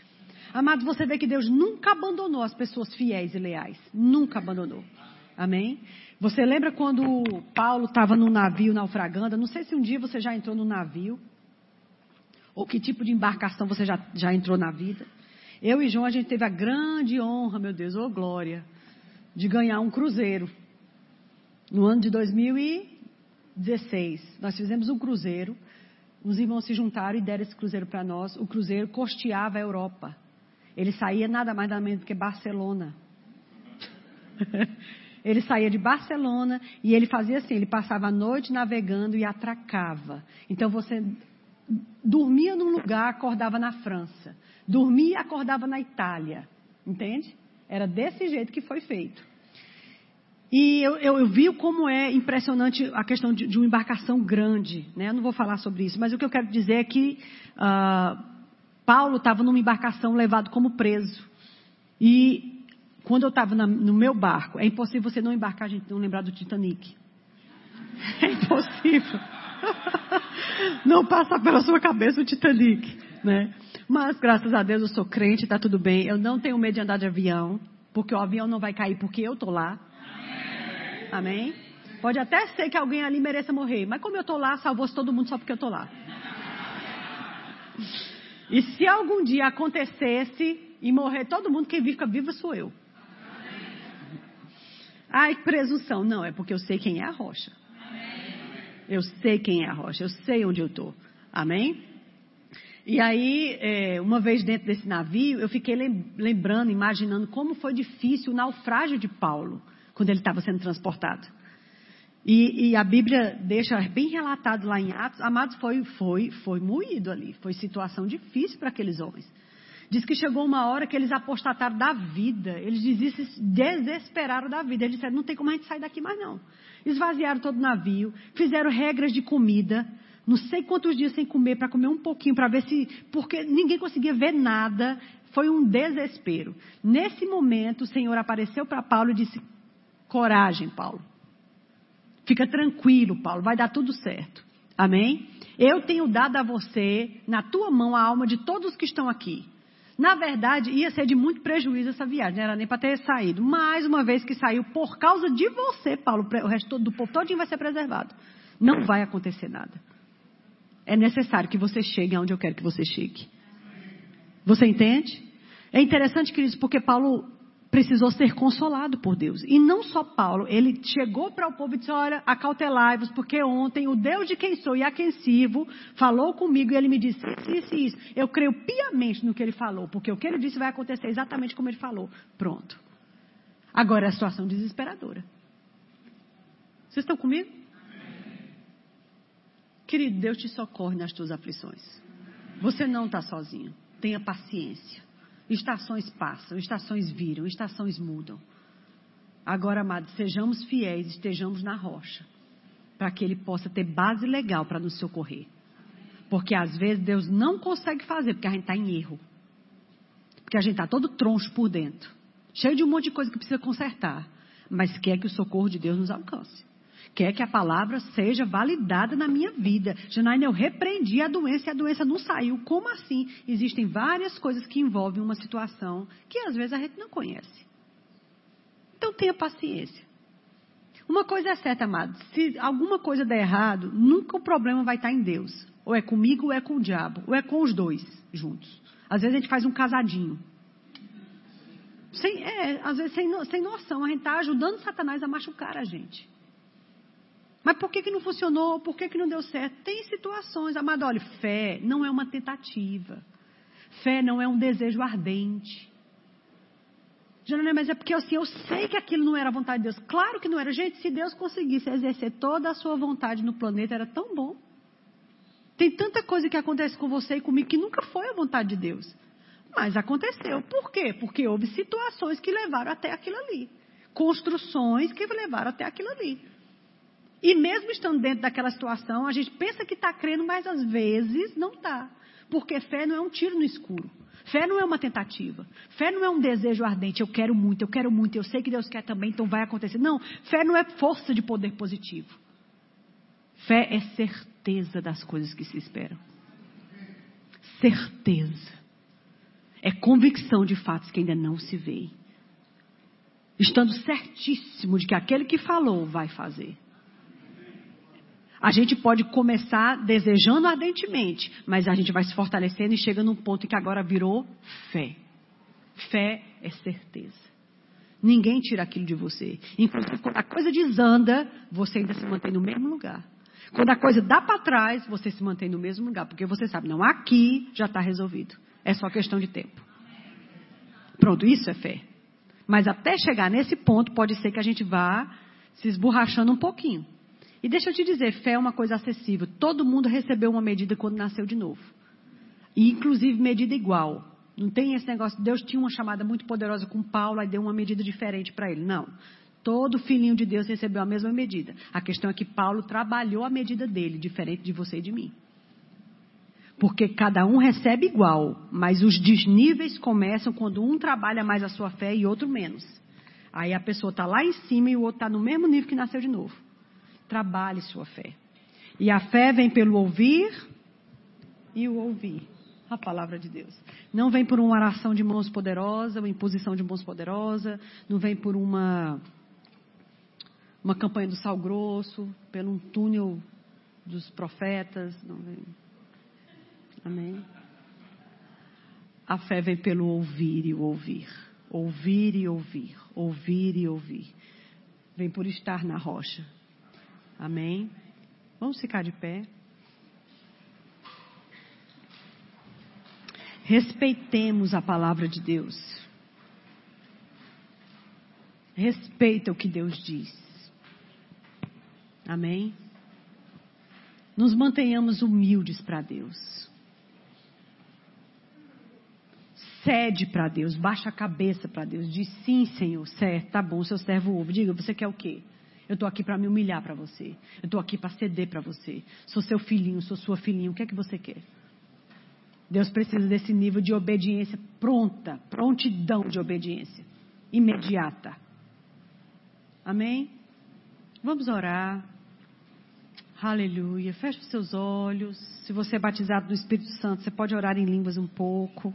S1: Amado, você vê que Deus nunca abandonou as pessoas fiéis e leais. Nunca abandonou. Amém? Você lembra quando Paulo estava no navio naufragando? Não sei se um dia você já entrou no navio. Ou que tipo de embarcação você já, já entrou na vida. Eu e João, a gente teve a grande honra, meu Deus, ô oh glória, de ganhar um cruzeiro. No ano de 2016, nós fizemos um cruzeiro. Os irmãos se juntaram e deram esse cruzeiro para nós. O cruzeiro costeava a Europa. Ele saía nada mais nada menos do que Barcelona. ele saía de Barcelona e ele fazia assim, ele passava a noite navegando e atracava. Então você dormia num lugar, acordava na França. Dormia acordava na Itália. Entende? Era desse jeito que foi feito. E eu, eu, eu vi como é impressionante a questão de, de, uma embarcação grande. Né? Eu não vou falar sobre isso, mas o que eu quero dizer é que uh, Paulo estava numa embarcação levado como preso. E quando eu estava no meu barco, é impossível você não embarcar, a gente não lembrar do Titanic. É impossível. não passa pela sua cabeça o Titanic, né? Mas graças a Deus eu sou crente, está tudo bem. Eu não tenho medo de andar de avião, porque o avião não vai cair porque eu tô lá. Amém? Pode até ser que alguém ali mereça morrer, mas como eu tô lá, salvou-se todo mundo só porque eu tô lá. E se algum dia acontecesse e morrer todo mundo, quem fica vivo sou eu. Ai, presunção. Não, é porque eu sei quem é a rocha. Eu sei quem é a rocha, eu sei onde eu estou. Amém? E aí, é, uma vez dentro desse navio, eu fiquei lembrando, imaginando como foi difícil o naufrágio de Paulo, quando ele estava sendo transportado. E, e, a Bíblia deixa bem relatado lá em Atos, amados, foi, foi, foi moído ali, foi situação difícil para aqueles homens. Diz que chegou uma hora que eles apostataram da vida. Eles desesperaram da vida. Eles disseram, não tem como a gente sair daqui mais não. Esvaziaram todo o navio, fizeram regras de comida. não sei quantos dias sem comer, para comer um pouquinho, para ver se. Porque ninguém conseguia ver nada. Foi um desespero. Nesse momento, o Senhor apareceu para Paulo e disse: Coragem, Paulo. Fica tranquilo, Paulo, vai dar tudo certo. Amém? Eu tenho dado a você, na tua mão, a alma de todos que estão aqui. Na verdade, ia ser de muito prejuízo essa viagem, não era nem para ter saído. Mais uma vez que saiu por causa de você, Paulo, o resto do povo todinho vai ser preservado. Não vai acontecer nada. É necessário que você chegue aonde eu quero que você chegue. Você entende? É interessante, queridos, porque Paulo precisou ser consolado por Deus. E não só Paulo, ele chegou para o povo e disse: Olha, acautelai-vos, porque ontem o Deus de quem sou e a quem sirvo falou comigo e ele me disse isso, isso isso. Eu creio piamente no que ele falou, porque o que ele disse vai acontecer exatamente como ele falou. Pronto. Agora é a situação desesperadora. Vocês estão comigo? Querido, Deus te socorre nas tuas aflições. Você não está sozinho. Tenha paciência. Estações passam, estações viram, estações mudam. Agora, amados, sejamos fiéis, estejamos na rocha, para que Ele possa ter base legal para nos socorrer. Porque às vezes Deus não consegue fazer, porque a gente está em erro. Porque a gente está todo troncho por dentro, cheio de um monte de coisa que precisa consertar, mas quer que o socorro de Deus nos alcance quer que a palavra seja validada na minha vida. Janaína, eu repreendi a doença e a doença não saiu. Como assim? Existem várias coisas que envolvem uma situação que às vezes a gente não conhece. Então tenha paciência. Uma coisa é certa, amado. Se alguma coisa der errado, nunca o problema vai estar em Deus. Ou é comigo ou é com o diabo. Ou é com os dois juntos. Às vezes a gente faz um casadinho. Sem, é, às vezes sem, sem noção. A gente está ajudando Satanás a machucar a gente. Mas por que, que não funcionou? Por que, que não deu certo? Tem situações, amado, olha, fé não é uma tentativa. Fé não é um desejo ardente. Janine, mas é porque assim, eu sei que aquilo não era a vontade de Deus. Claro que não era. Gente, se Deus conseguisse exercer toda a sua vontade no planeta, era tão bom. Tem tanta coisa que acontece com você e comigo que nunca foi a vontade de Deus. Mas aconteceu. Por quê? Porque houve situações que levaram até aquilo ali. Construções que levaram até aquilo ali. E mesmo estando dentro daquela situação, a gente pensa que está crendo, mas às vezes não está. Porque fé não é um tiro no escuro. Fé não é uma tentativa. Fé não é um desejo ardente. Eu quero muito, eu quero muito, eu sei que Deus quer também, então vai acontecer. Não, fé não é força de poder positivo. Fé é certeza das coisas que se esperam. Certeza. É convicção de fatos que ainda não se veem. Estando certíssimo de que aquele que falou vai fazer. A gente pode começar desejando ardentemente, mas a gente vai se fortalecendo e chega num ponto que agora virou fé. Fé é certeza. Ninguém tira aquilo de você. Inclusive, quando a coisa desanda, você ainda se mantém no mesmo lugar. Quando a coisa dá para trás, você se mantém no mesmo lugar. Porque você sabe, não, aqui já está resolvido. É só questão de tempo. Pronto, isso é fé. Mas até chegar nesse ponto, pode ser que a gente vá se esborrachando um pouquinho. E deixa eu te dizer, fé é uma coisa acessível. Todo mundo recebeu uma medida quando nasceu de novo. E inclusive medida igual. Não tem esse negócio, Deus tinha uma chamada muito poderosa com Paulo, e deu uma medida diferente para ele. Não. Todo filhinho de Deus recebeu a mesma medida. A questão é que Paulo trabalhou a medida dele, diferente de você e de mim. Porque cada um recebe igual, mas os desníveis começam quando um trabalha mais a sua fé e outro menos. Aí a pessoa está lá em cima e o outro está no mesmo nível que nasceu de novo. Trabalhe sua fé. E a fé vem pelo ouvir e o ouvir a palavra de Deus. Não vem por uma oração de mãos poderosa, uma imposição de mãos poderosa, não vem por uma uma campanha do sal grosso, pelo um túnel dos profetas, não vem. Amém. A fé vem pelo ouvir e ouvir, ouvir e ouvir, ouvir e ouvir. Vem por estar na rocha, Amém? Vamos ficar de pé. Respeitemos a palavra de Deus. Respeita o que Deus diz. Amém? Nos mantenhamos humildes para Deus. Cede para Deus, baixa a cabeça para Deus. Diz sim, Senhor, certo, tá bom, seu servo ouve. Diga, você quer o quê? Eu estou aqui para me humilhar para você. Eu estou aqui para ceder para você. Sou seu filhinho, sou sua filhinha. O que é que você quer? Deus precisa desse nível de obediência pronta, prontidão de obediência imediata. Amém? Vamos orar. Aleluia. Feche os seus olhos. Se você é batizado no Espírito Santo, você pode orar em línguas um pouco.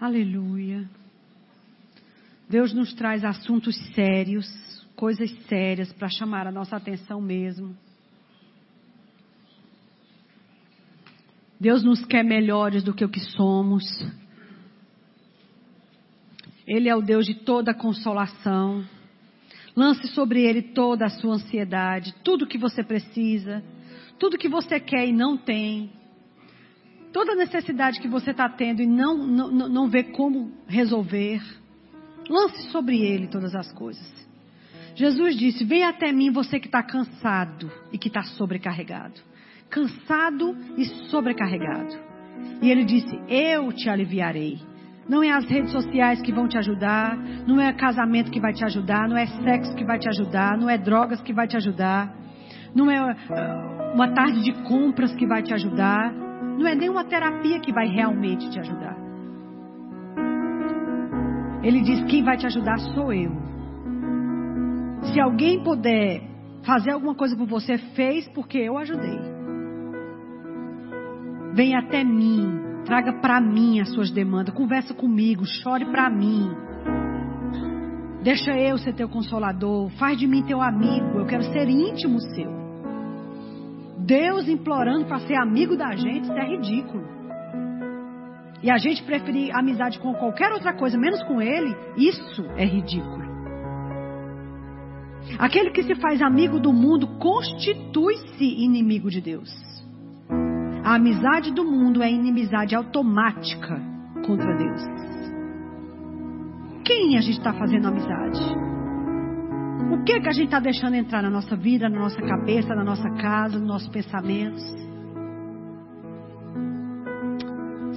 S1: Aleluia. Deus nos traz assuntos sérios, coisas sérias para chamar a nossa atenção mesmo. Deus nos quer melhores do que o que somos. Ele é o Deus de toda consolação. Lance sobre ele toda a sua ansiedade, tudo que você precisa, tudo que você quer e não tem, toda necessidade que você está tendo e não, não, não vê como resolver. Lance sobre ele todas as coisas. Jesus disse: Venha até mim você que está cansado e que está sobrecarregado. Cansado e sobrecarregado. E ele disse: Eu te aliviarei. Não é as redes sociais que vão te ajudar, não é casamento que vai te ajudar, não é sexo que vai te ajudar, não é drogas que vai te ajudar, não é uh, uma tarde de compras que vai te ajudar, não é nenhuma terapia que vai realmente te ajudar. Ele diz: quem vai te ajudar sou eu. Se alguém puder fazer alguma coisa por você, fez porque eu ajudei. Vem até mim, Traga para mim as suas demandas. Conversa comigo. Chore para mim. Deixa eu ser teu consolador. Faz de mim teu amigo. Eu quero ser íntimo seu. Deus implorando para ser amigo da gente, isso é ridículo. E a gente preferir amizade com qualquer outra coisa, menos com Ele, isso é ridículo. Aquele que se faz amigo do mundo constitui-se inimigo de Deus. A amizade do mundo é inimizade automática contra Deus. Quem a gente está fazendo amizade? O que que a gente está deixando entrar na nossa vida, na nossa cabeça, na nossa casa, nos nossos pensamentos?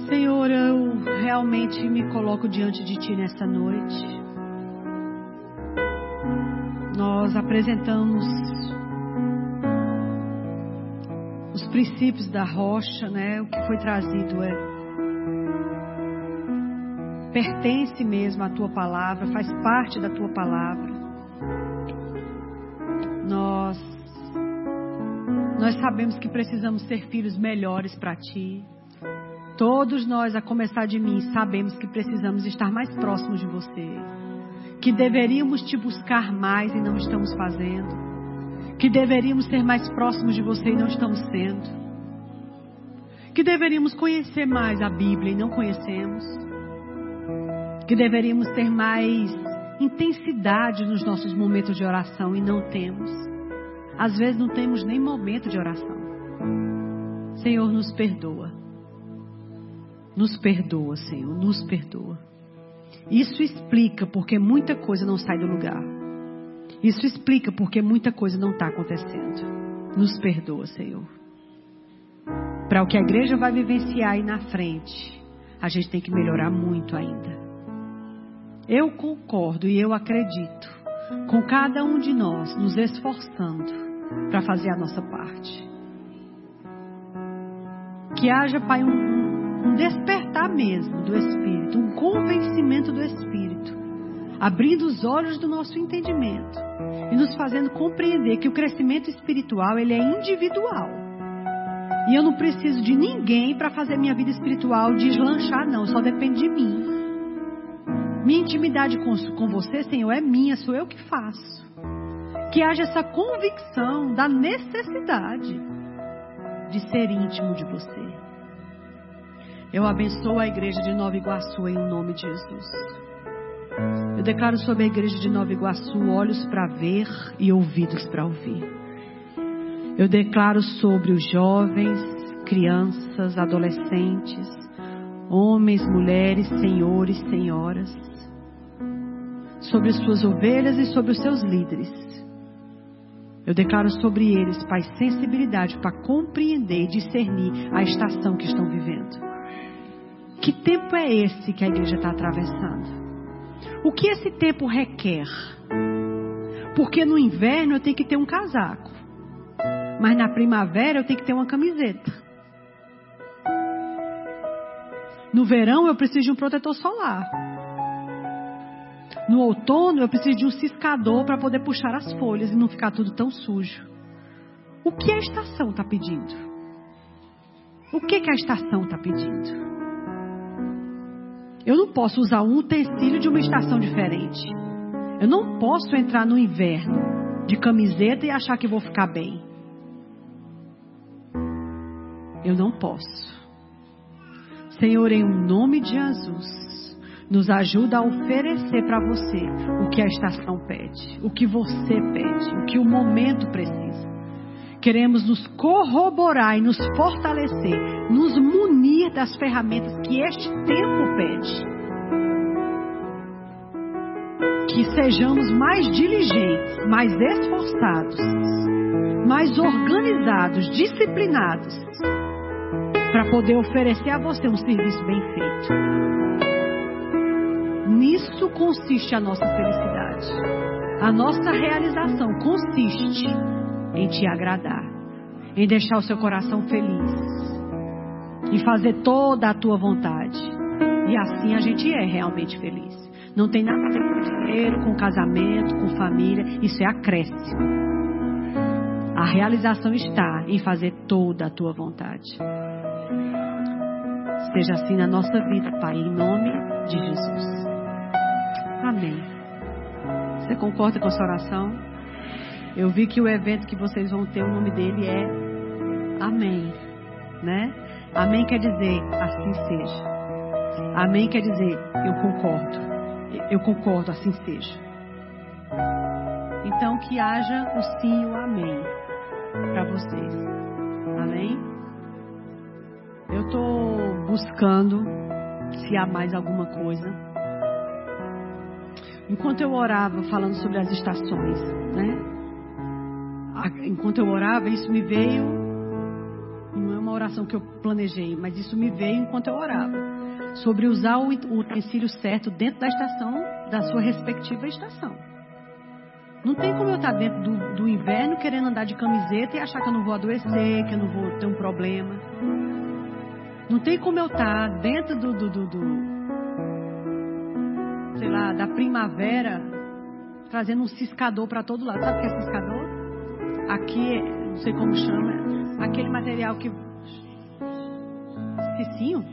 S1: Senhor, eu realmente me coloco diante de Ti nesta noite. Nós apresentamos os princípios da rocha, né? O que foi trazido é pertence mesmo à tua palavra, faz parte da tua palavra. Nós nós sabemos que precisamos ser filhos melhores para ti. Todos nós, a começar de mim, sabemos que precisamos estar mais próximos de você. Que deveríamos te buscar mais e não estamos fazendo que deveríamos ser mais próximos de você e não estamos sendo, que deveríamos conhecer mais a Bíblia e não conhecemos, que deveríamos ter mais intensidade nos nossos momentos de oração e não temos. Às vezes não temos nem momento de oração. Senhor, nos perdoa. Nos perdoa, Senhor, nos perdoa. Isso explica porque muita coisa não sai do lugar. Isso explica porque muita coisa não está acontecendo. Nos perdoa, Senhor. Para o que a igreja vai vivenciar aí na frente, a gente tem que melhorar muito ainda. Eu concordo e eu acredito com cada um de nós nos esforçando para fazer a nossa parte. Que haja, Pai, um, um despertar mesmo do Espírito, um convencimento do Espírito abrindo os olhos do nosso entendimento e nos fazendo compreender que o crescimento espiritual ele é individual. E eu não preciso de ninguém para fazer minha vida espiritual deslanchar, não. Só depende de mim. Minha intimidade com, com você, Senhor, é minha, sou eu que faço. Que haja essa convicção da necessidade de ser íntimo de você. Eu abençoo a igreja de Nova Iguaçu em nome de Jesus. Eu declaro sobre a igreja de Nova Iguaçu olhos para ver e ouvidos para ouvir. Eu declaro sobre os jovens, crianças, adolescentes, homens, mulheres, senhores, senhoras, sobre as suas ovelhas e sobre os seus líderes. Eu declaro sobre eles, Pai, sensibilidade para compreender e discernir a estação que estão vivendo. Que tempo é esse que a igreja está atravessando? O que esse tempo requer? Porque no inverno eu tenho que ter um casaco. Mas na primavera eu tenho que ter uma camiseta. No verão eu preciso de um protetor solar. No outono eu preciso de um ciscador para poder puxar as folhas e não ficar tudo tão sujo. O que a estação está pedindo? O que, que a estação está pedindo? Eu não posso usar um utensílio de uma estação diferente. Eu não posso entrar no inverno de camiseta e achar que vou ficar bem. Eu não posso. Senhor, em nome de Jesus, nos ajuda a oferecer para você o que a estação pede, o que você pede, o que o momento precisa. Queremos nos corroborar e nos fortalecer, nos munir das ferramentas que este tempo pede. Que sejamos mais diligentes, mais esforçados, mais organizados, disciplinados, para poder oferecer a você um serviço bem feito. Nisso consiste a nossa felicidade. A nossa realização consiste em te agradar, em deixar o seu coração feliz, em fazer toda a tua vontade. E assim a gente é realmente feliz. Não tem nada a ver com dinheiro, com casamento, com família. Isso é acréscimo. A realização está em fazer toda a tua vontade. Seja assim na nossa vida, Pai, em nome de Jesus. Amém. Você concorda com essa oração? Eu vi que o evento que vocês vão ter, o nome dele é Amém. Né? Amém quer dizer assim seja. Amém quer dizer eu concordo. Eu concordo, assim seja. Então que haja o sim e o amém para vocês. Amém? Eu estou buscando se há mais alguma coisa. Enquanto eu orava falando sobre as estações, né? enquanto eu orava, isso me veio. Oração que eu planejei, mas isso me veio enquanto eu orava. Sobre usar o utensílio certo dentro da estação, da sua respectiva estação. Não tem como eu estar dentro do, do inverno querendo andar de camiseta e achar que eu não vou adoecer, que eu não vou ter um problema. Não tem como eu estar dentro do, do, do, do sei lá, da primavera, trazendo um ciscador para todo lado. Sabe o que é ciscador? aqui, não sei como chama, aquele material que. Cicinho?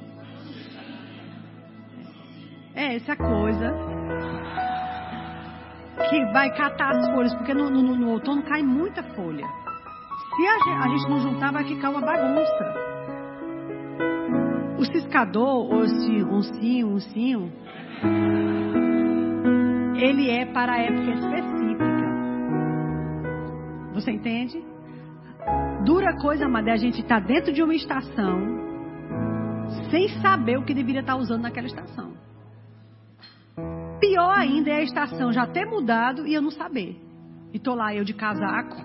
S1: É, essa coisa que vai catar as folhas, porque no, no, no outono cai muita folha. Se a gente, a gente, não juntar, vai ficar uma bagunça. O ciscador, ou esse oncinho, oncinho, ele é para a época específica. Você entende? Dura coisa, é a gente estar tá dentro de uma estação sem saber o que deveria estar usando naquela estação. Pior ainda é a estação já ter mudado e eu não saber. E tô lá eu de casaco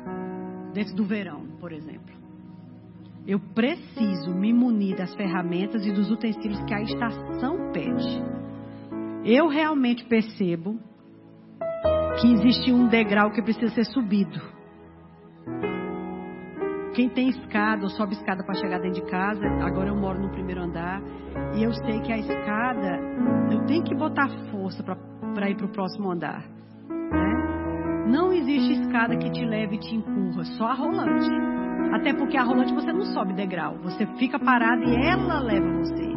S1: dentro do verão, por exemplo. Eu preciso me munir das ferramentas e dos utensílios que a estação pede. Eu realmente percebo que existe um degrau que precisa ser subido. Quem tem escada sobe escada para chegar dentro de casa, agora eu moro no primeiro andar e eu sei que a escada eu tenho que botar força para ir para o próximo andar. Né? Não existe escada que te leve e te empurra, só a rolante. Até porque a rolante você não sobe degrau, você fica parado e ela leva você.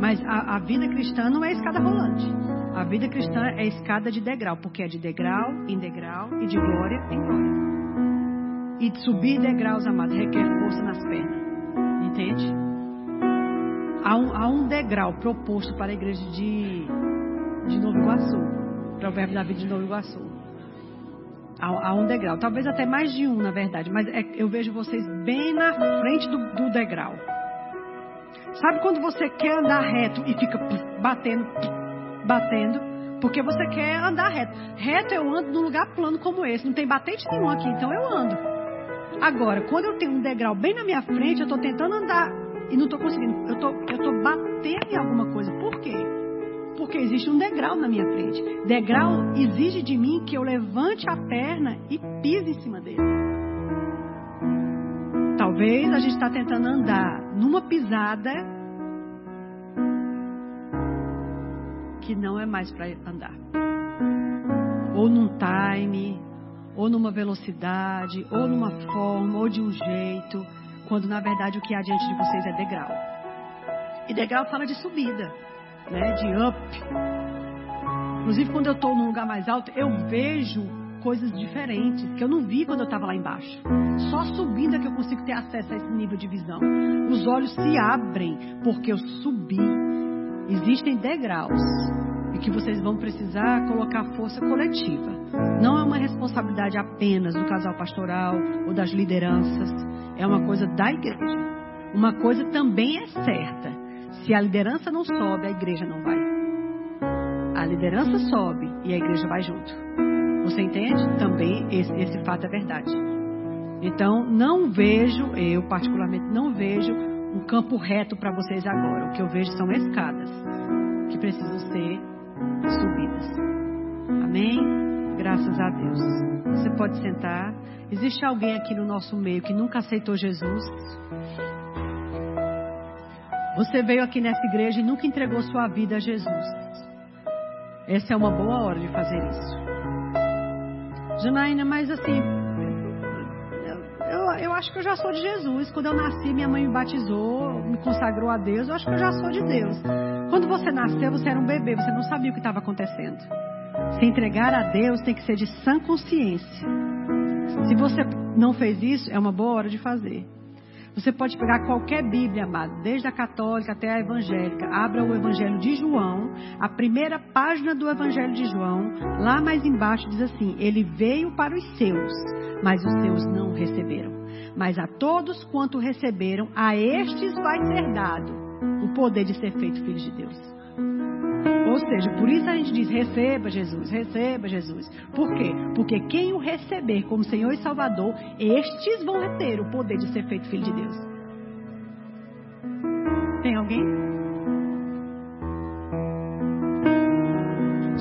S1: Mas a, a vida cristã não é escada rolante. A vida cristã é escada de degrau, porque é de degrau em degrau e de glória em glória. E de subir degraus, amado, requer força nas pernas. Entende? Há um, há um degrau proposto para a igreja de, de Novo Iguaçu. Provérbio da vida de Novo Iguaçu. Há, há, um degrau. Talvez até mais de um, na verdade. Mas é, eu vejo vocês bem na frente do, do degrau. Sabe quando você quer andar reto e fica batendo, batendo? Porque você quer andar reto. Reto eu ando num lugar plano como esse. Não tem batente nenhum aqui, então eu ando. Agora, quando eu tenho um degrau bem na minha frente, eu estou tentando andar e não estou conseguindo. Eu tô, estou batendo em alguma coisa. Por quê? porque existe um degrau na minha frente. Degrau exige de mim que eu levante a perna e pise em cima dele. Talvez a gente está tentando andar numa pisada que não é mais para andar. Ou num time, ou numa velocidade, ou numa forma, ou de um jeito, quando na verdade o que há diante de vocês é degrau. E degrau fala de subida, né? De up. Inclusive quando eu estou num lugar mais alto, eu vejo coisas diferentes que eu não vi quando eu estava lá embaixo. Só subindo é que eu consigo ter acesso a esse nível de visão. Os olhos se abrem porque eu subi. Existem degraus e que vocês vão precisar colocar força coletiva. Não é uma responsabilidade apenas do casal pastoral ou das lideranças, é uma coisa da igreja. Uma coisa também é certa: se a liderança não sobe, a igreja não vai. A liderança sobe e a igreja vai junto. Você entende? Também esse, esse fato é verdade. Então, não vejo, eu particularmente não vejo um campo reto para vocês agora. O que eu vejo são escadas que precisam ser subidas. Amém? Graças a Deus. Você pode sentar. Existe alguém aqui no nosso meio que nunca aceitou Jesus? Você veio aqui nessa igreja e nunca entregou sua vida a Jesus. Essa é uma boa hora de fazer isso. Janaína, mas assim, eu, acho que eu já sou de Jesus. Quando eu nasci, minha mãe me batizou, me consagrou a Deus. Eu acho que eu já sou de Deus. Quando você nasceu, você era um bebê, você não sabia o que estava acontecendo. Se entregar a Deus tem que ser de sã consciência. Se você não fez isso, é uma boa hora de fazer. Você pode pegar qualquer Bíblia, amado, desde a católica até a evangélica. Abra o Evangelho de João, a primeira página do Evangelho de João, lá mais embaixo diz assim: Ele veio para os seus, mas os seus não receberam. Mas a todos quanto receberam, a estes vai ser dado o poder de ser feito filhos de Deus. Ou seja, por isso a gente diz: receba Jesus, receba Jesus. Por quê? Porque quem o receber como Senhor e Salvador, estes vão ter o poder de ser feito filho de Deus. Tem alguém?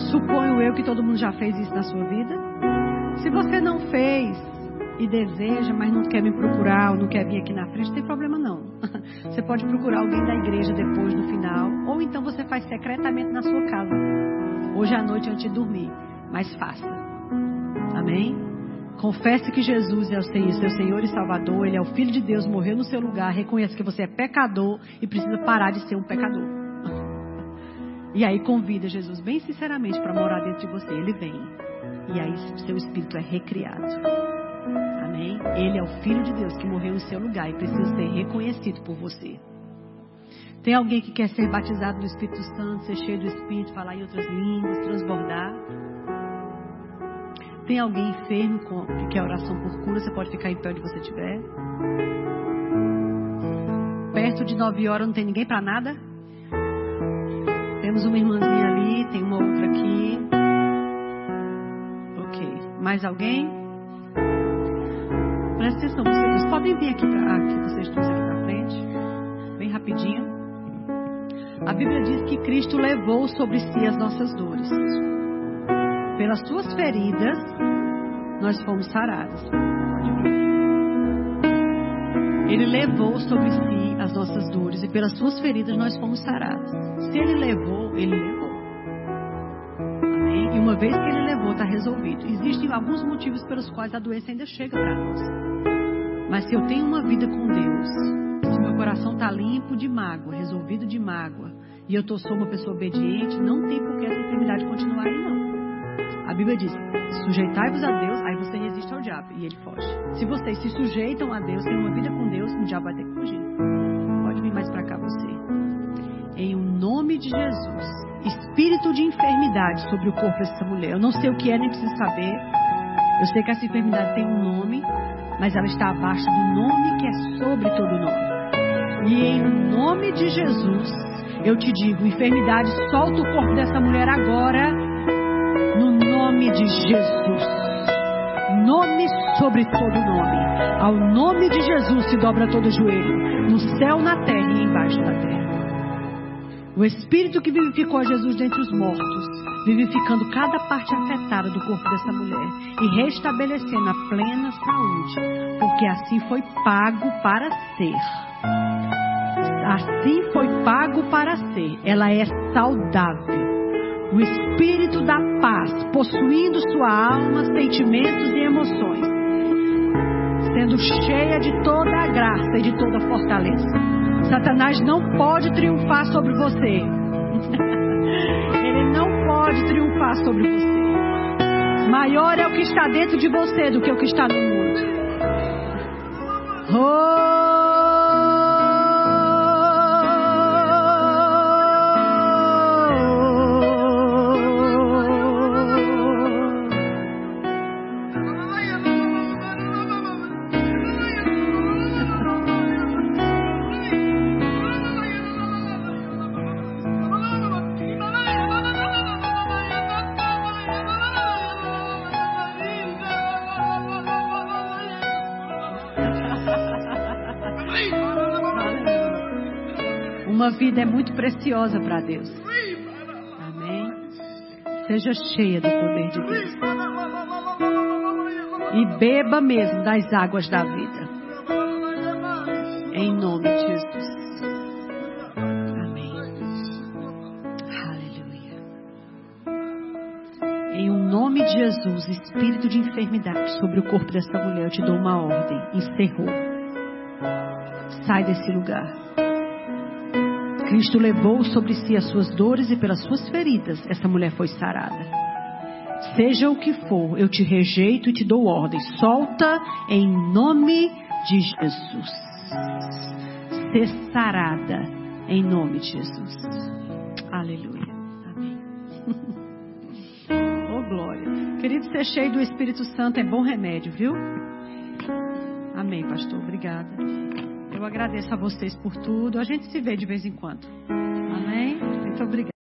S1: Suponho eu que todo mundo já fez isso na sua vida. Se você não fez, e deseja, mas não quer me procurar ou não quer vir aqui na frente, não tem problema não. Você pode procurar alguém da igreja depois, no final, ou então você faz secretamente na sua casa. Hoje à noite antes de dormir, mas faça. Amém? Confesse que Jesus é o seu Senhor e Salvador, Ele é o Filho de Deus, morreu no seu lugar, reconheça que você é pecador e precisa parar de ser um pecador. E aí convida Jesus bem sinceramente para morar dentro de você. Ele vem. E aí seu espírito é recriado. Amém? Ele é o Filho de Deus que morreu em seu lugar e precisa ser reconhecido por você. Tem alguém que quer ser batizado no Espírito Santo, ser cheio do Espírito, falar em outras línguas, transbordar? Tem alguém enfermo que quer oração por cura? Você pode ficar em pé onde você estiver. Perto de nove horas não tem ninguém para nada? Temos uma irmãzinha ali, tem uma outra aqui. Ok. Mais alguém? Presta atenção, vocês podem vir aqui para aqui, vocês estão aqui para frente, bem rapidinho. A Bíblia diz que Cristo levou sobre si as nossas dores. Pelas suas feridas, nós fomos sarados. Ele levou sobre si as nossas dores e pelas suas feridas nós fomos sarados. Se ele levou, ele levou. Vez que ele levou, está resolvido. Existem alguns motivos pelos quais a doença ainda chega para nós. Mas se eu tenho uma vida com Deus, se meu coração está limpo de mágoa, resolvido de mágoa, e eu tô, sou uma pessoa obediente, não tem por que essa enfermidade continuar aí, não. A Bíblia diz: sujeitai-vos a Deus, aí você resiste ao diabo e ele foge. Se vocês se sujeitam a Deus, têm uma vida com Deus, o diabo vai ter que fugir. Pode vir mais para cá você. Em o nome de Jesus, espírito de enfermidade sobre o corpo dessa mulher. Eu não sei o que é, nem preciso saber. Eu sei que essa enfermidade tem um nome, mas ela está abaixo do nome que é sobre todo nome. E em nome de Jesus, eu te digo, enfermidade, solta o corpo dessa mulher agora, no nome de Jesus. Nome sobre todo nome. Ao nome de Jesus se dobra todo o joelho, no céu, na terra e embaixo da terra. O Espírito que vivificou Jesus dentre os mortos, vivificando cada parte afetada do corpo dessa mulher e restabelecendo a plena saúde, porque assim foi pago para ser. Assim foi pago para ser. Ela é saudável. O Espírito da paz, possuindo sua alma, sentimentos e emoções, sendo cheia de toda a graça e de toda a fortaleza. Satanás não pode triunfar sobre você. Ele não pode triunfar sobre você. Maior é o que está dentro de você do que o que está no mundo. Oh! Vida é muito preciosa para Deus. Amém. Seja cheia do poder de Deus. E beba mesmo das águas da vida. Em nome de Jesus. Amém. Aleluia. Em um nome de Jesus, espírito de enfermidade sobre o corpo dessa mulher, eu te dou uma ordem. Encerrou. Sai desse lugar. Cristo levou sobre si as suas dores e pelas suas feridas essa mulher foi sarada. Seja o que for, eu te rejeito e te dou ordem. Solta em nome de Jesus. Ser sarada em nome de Jesus. Aleluia. Amém. oh glória. Querido, ser cheio do Espírito Santo é bom remédio, viu? Amém, pastor. Obrigada. Eu agradeço a vocês por tudo. A gente se vê de vez em quando. Amém? Muito obrigada.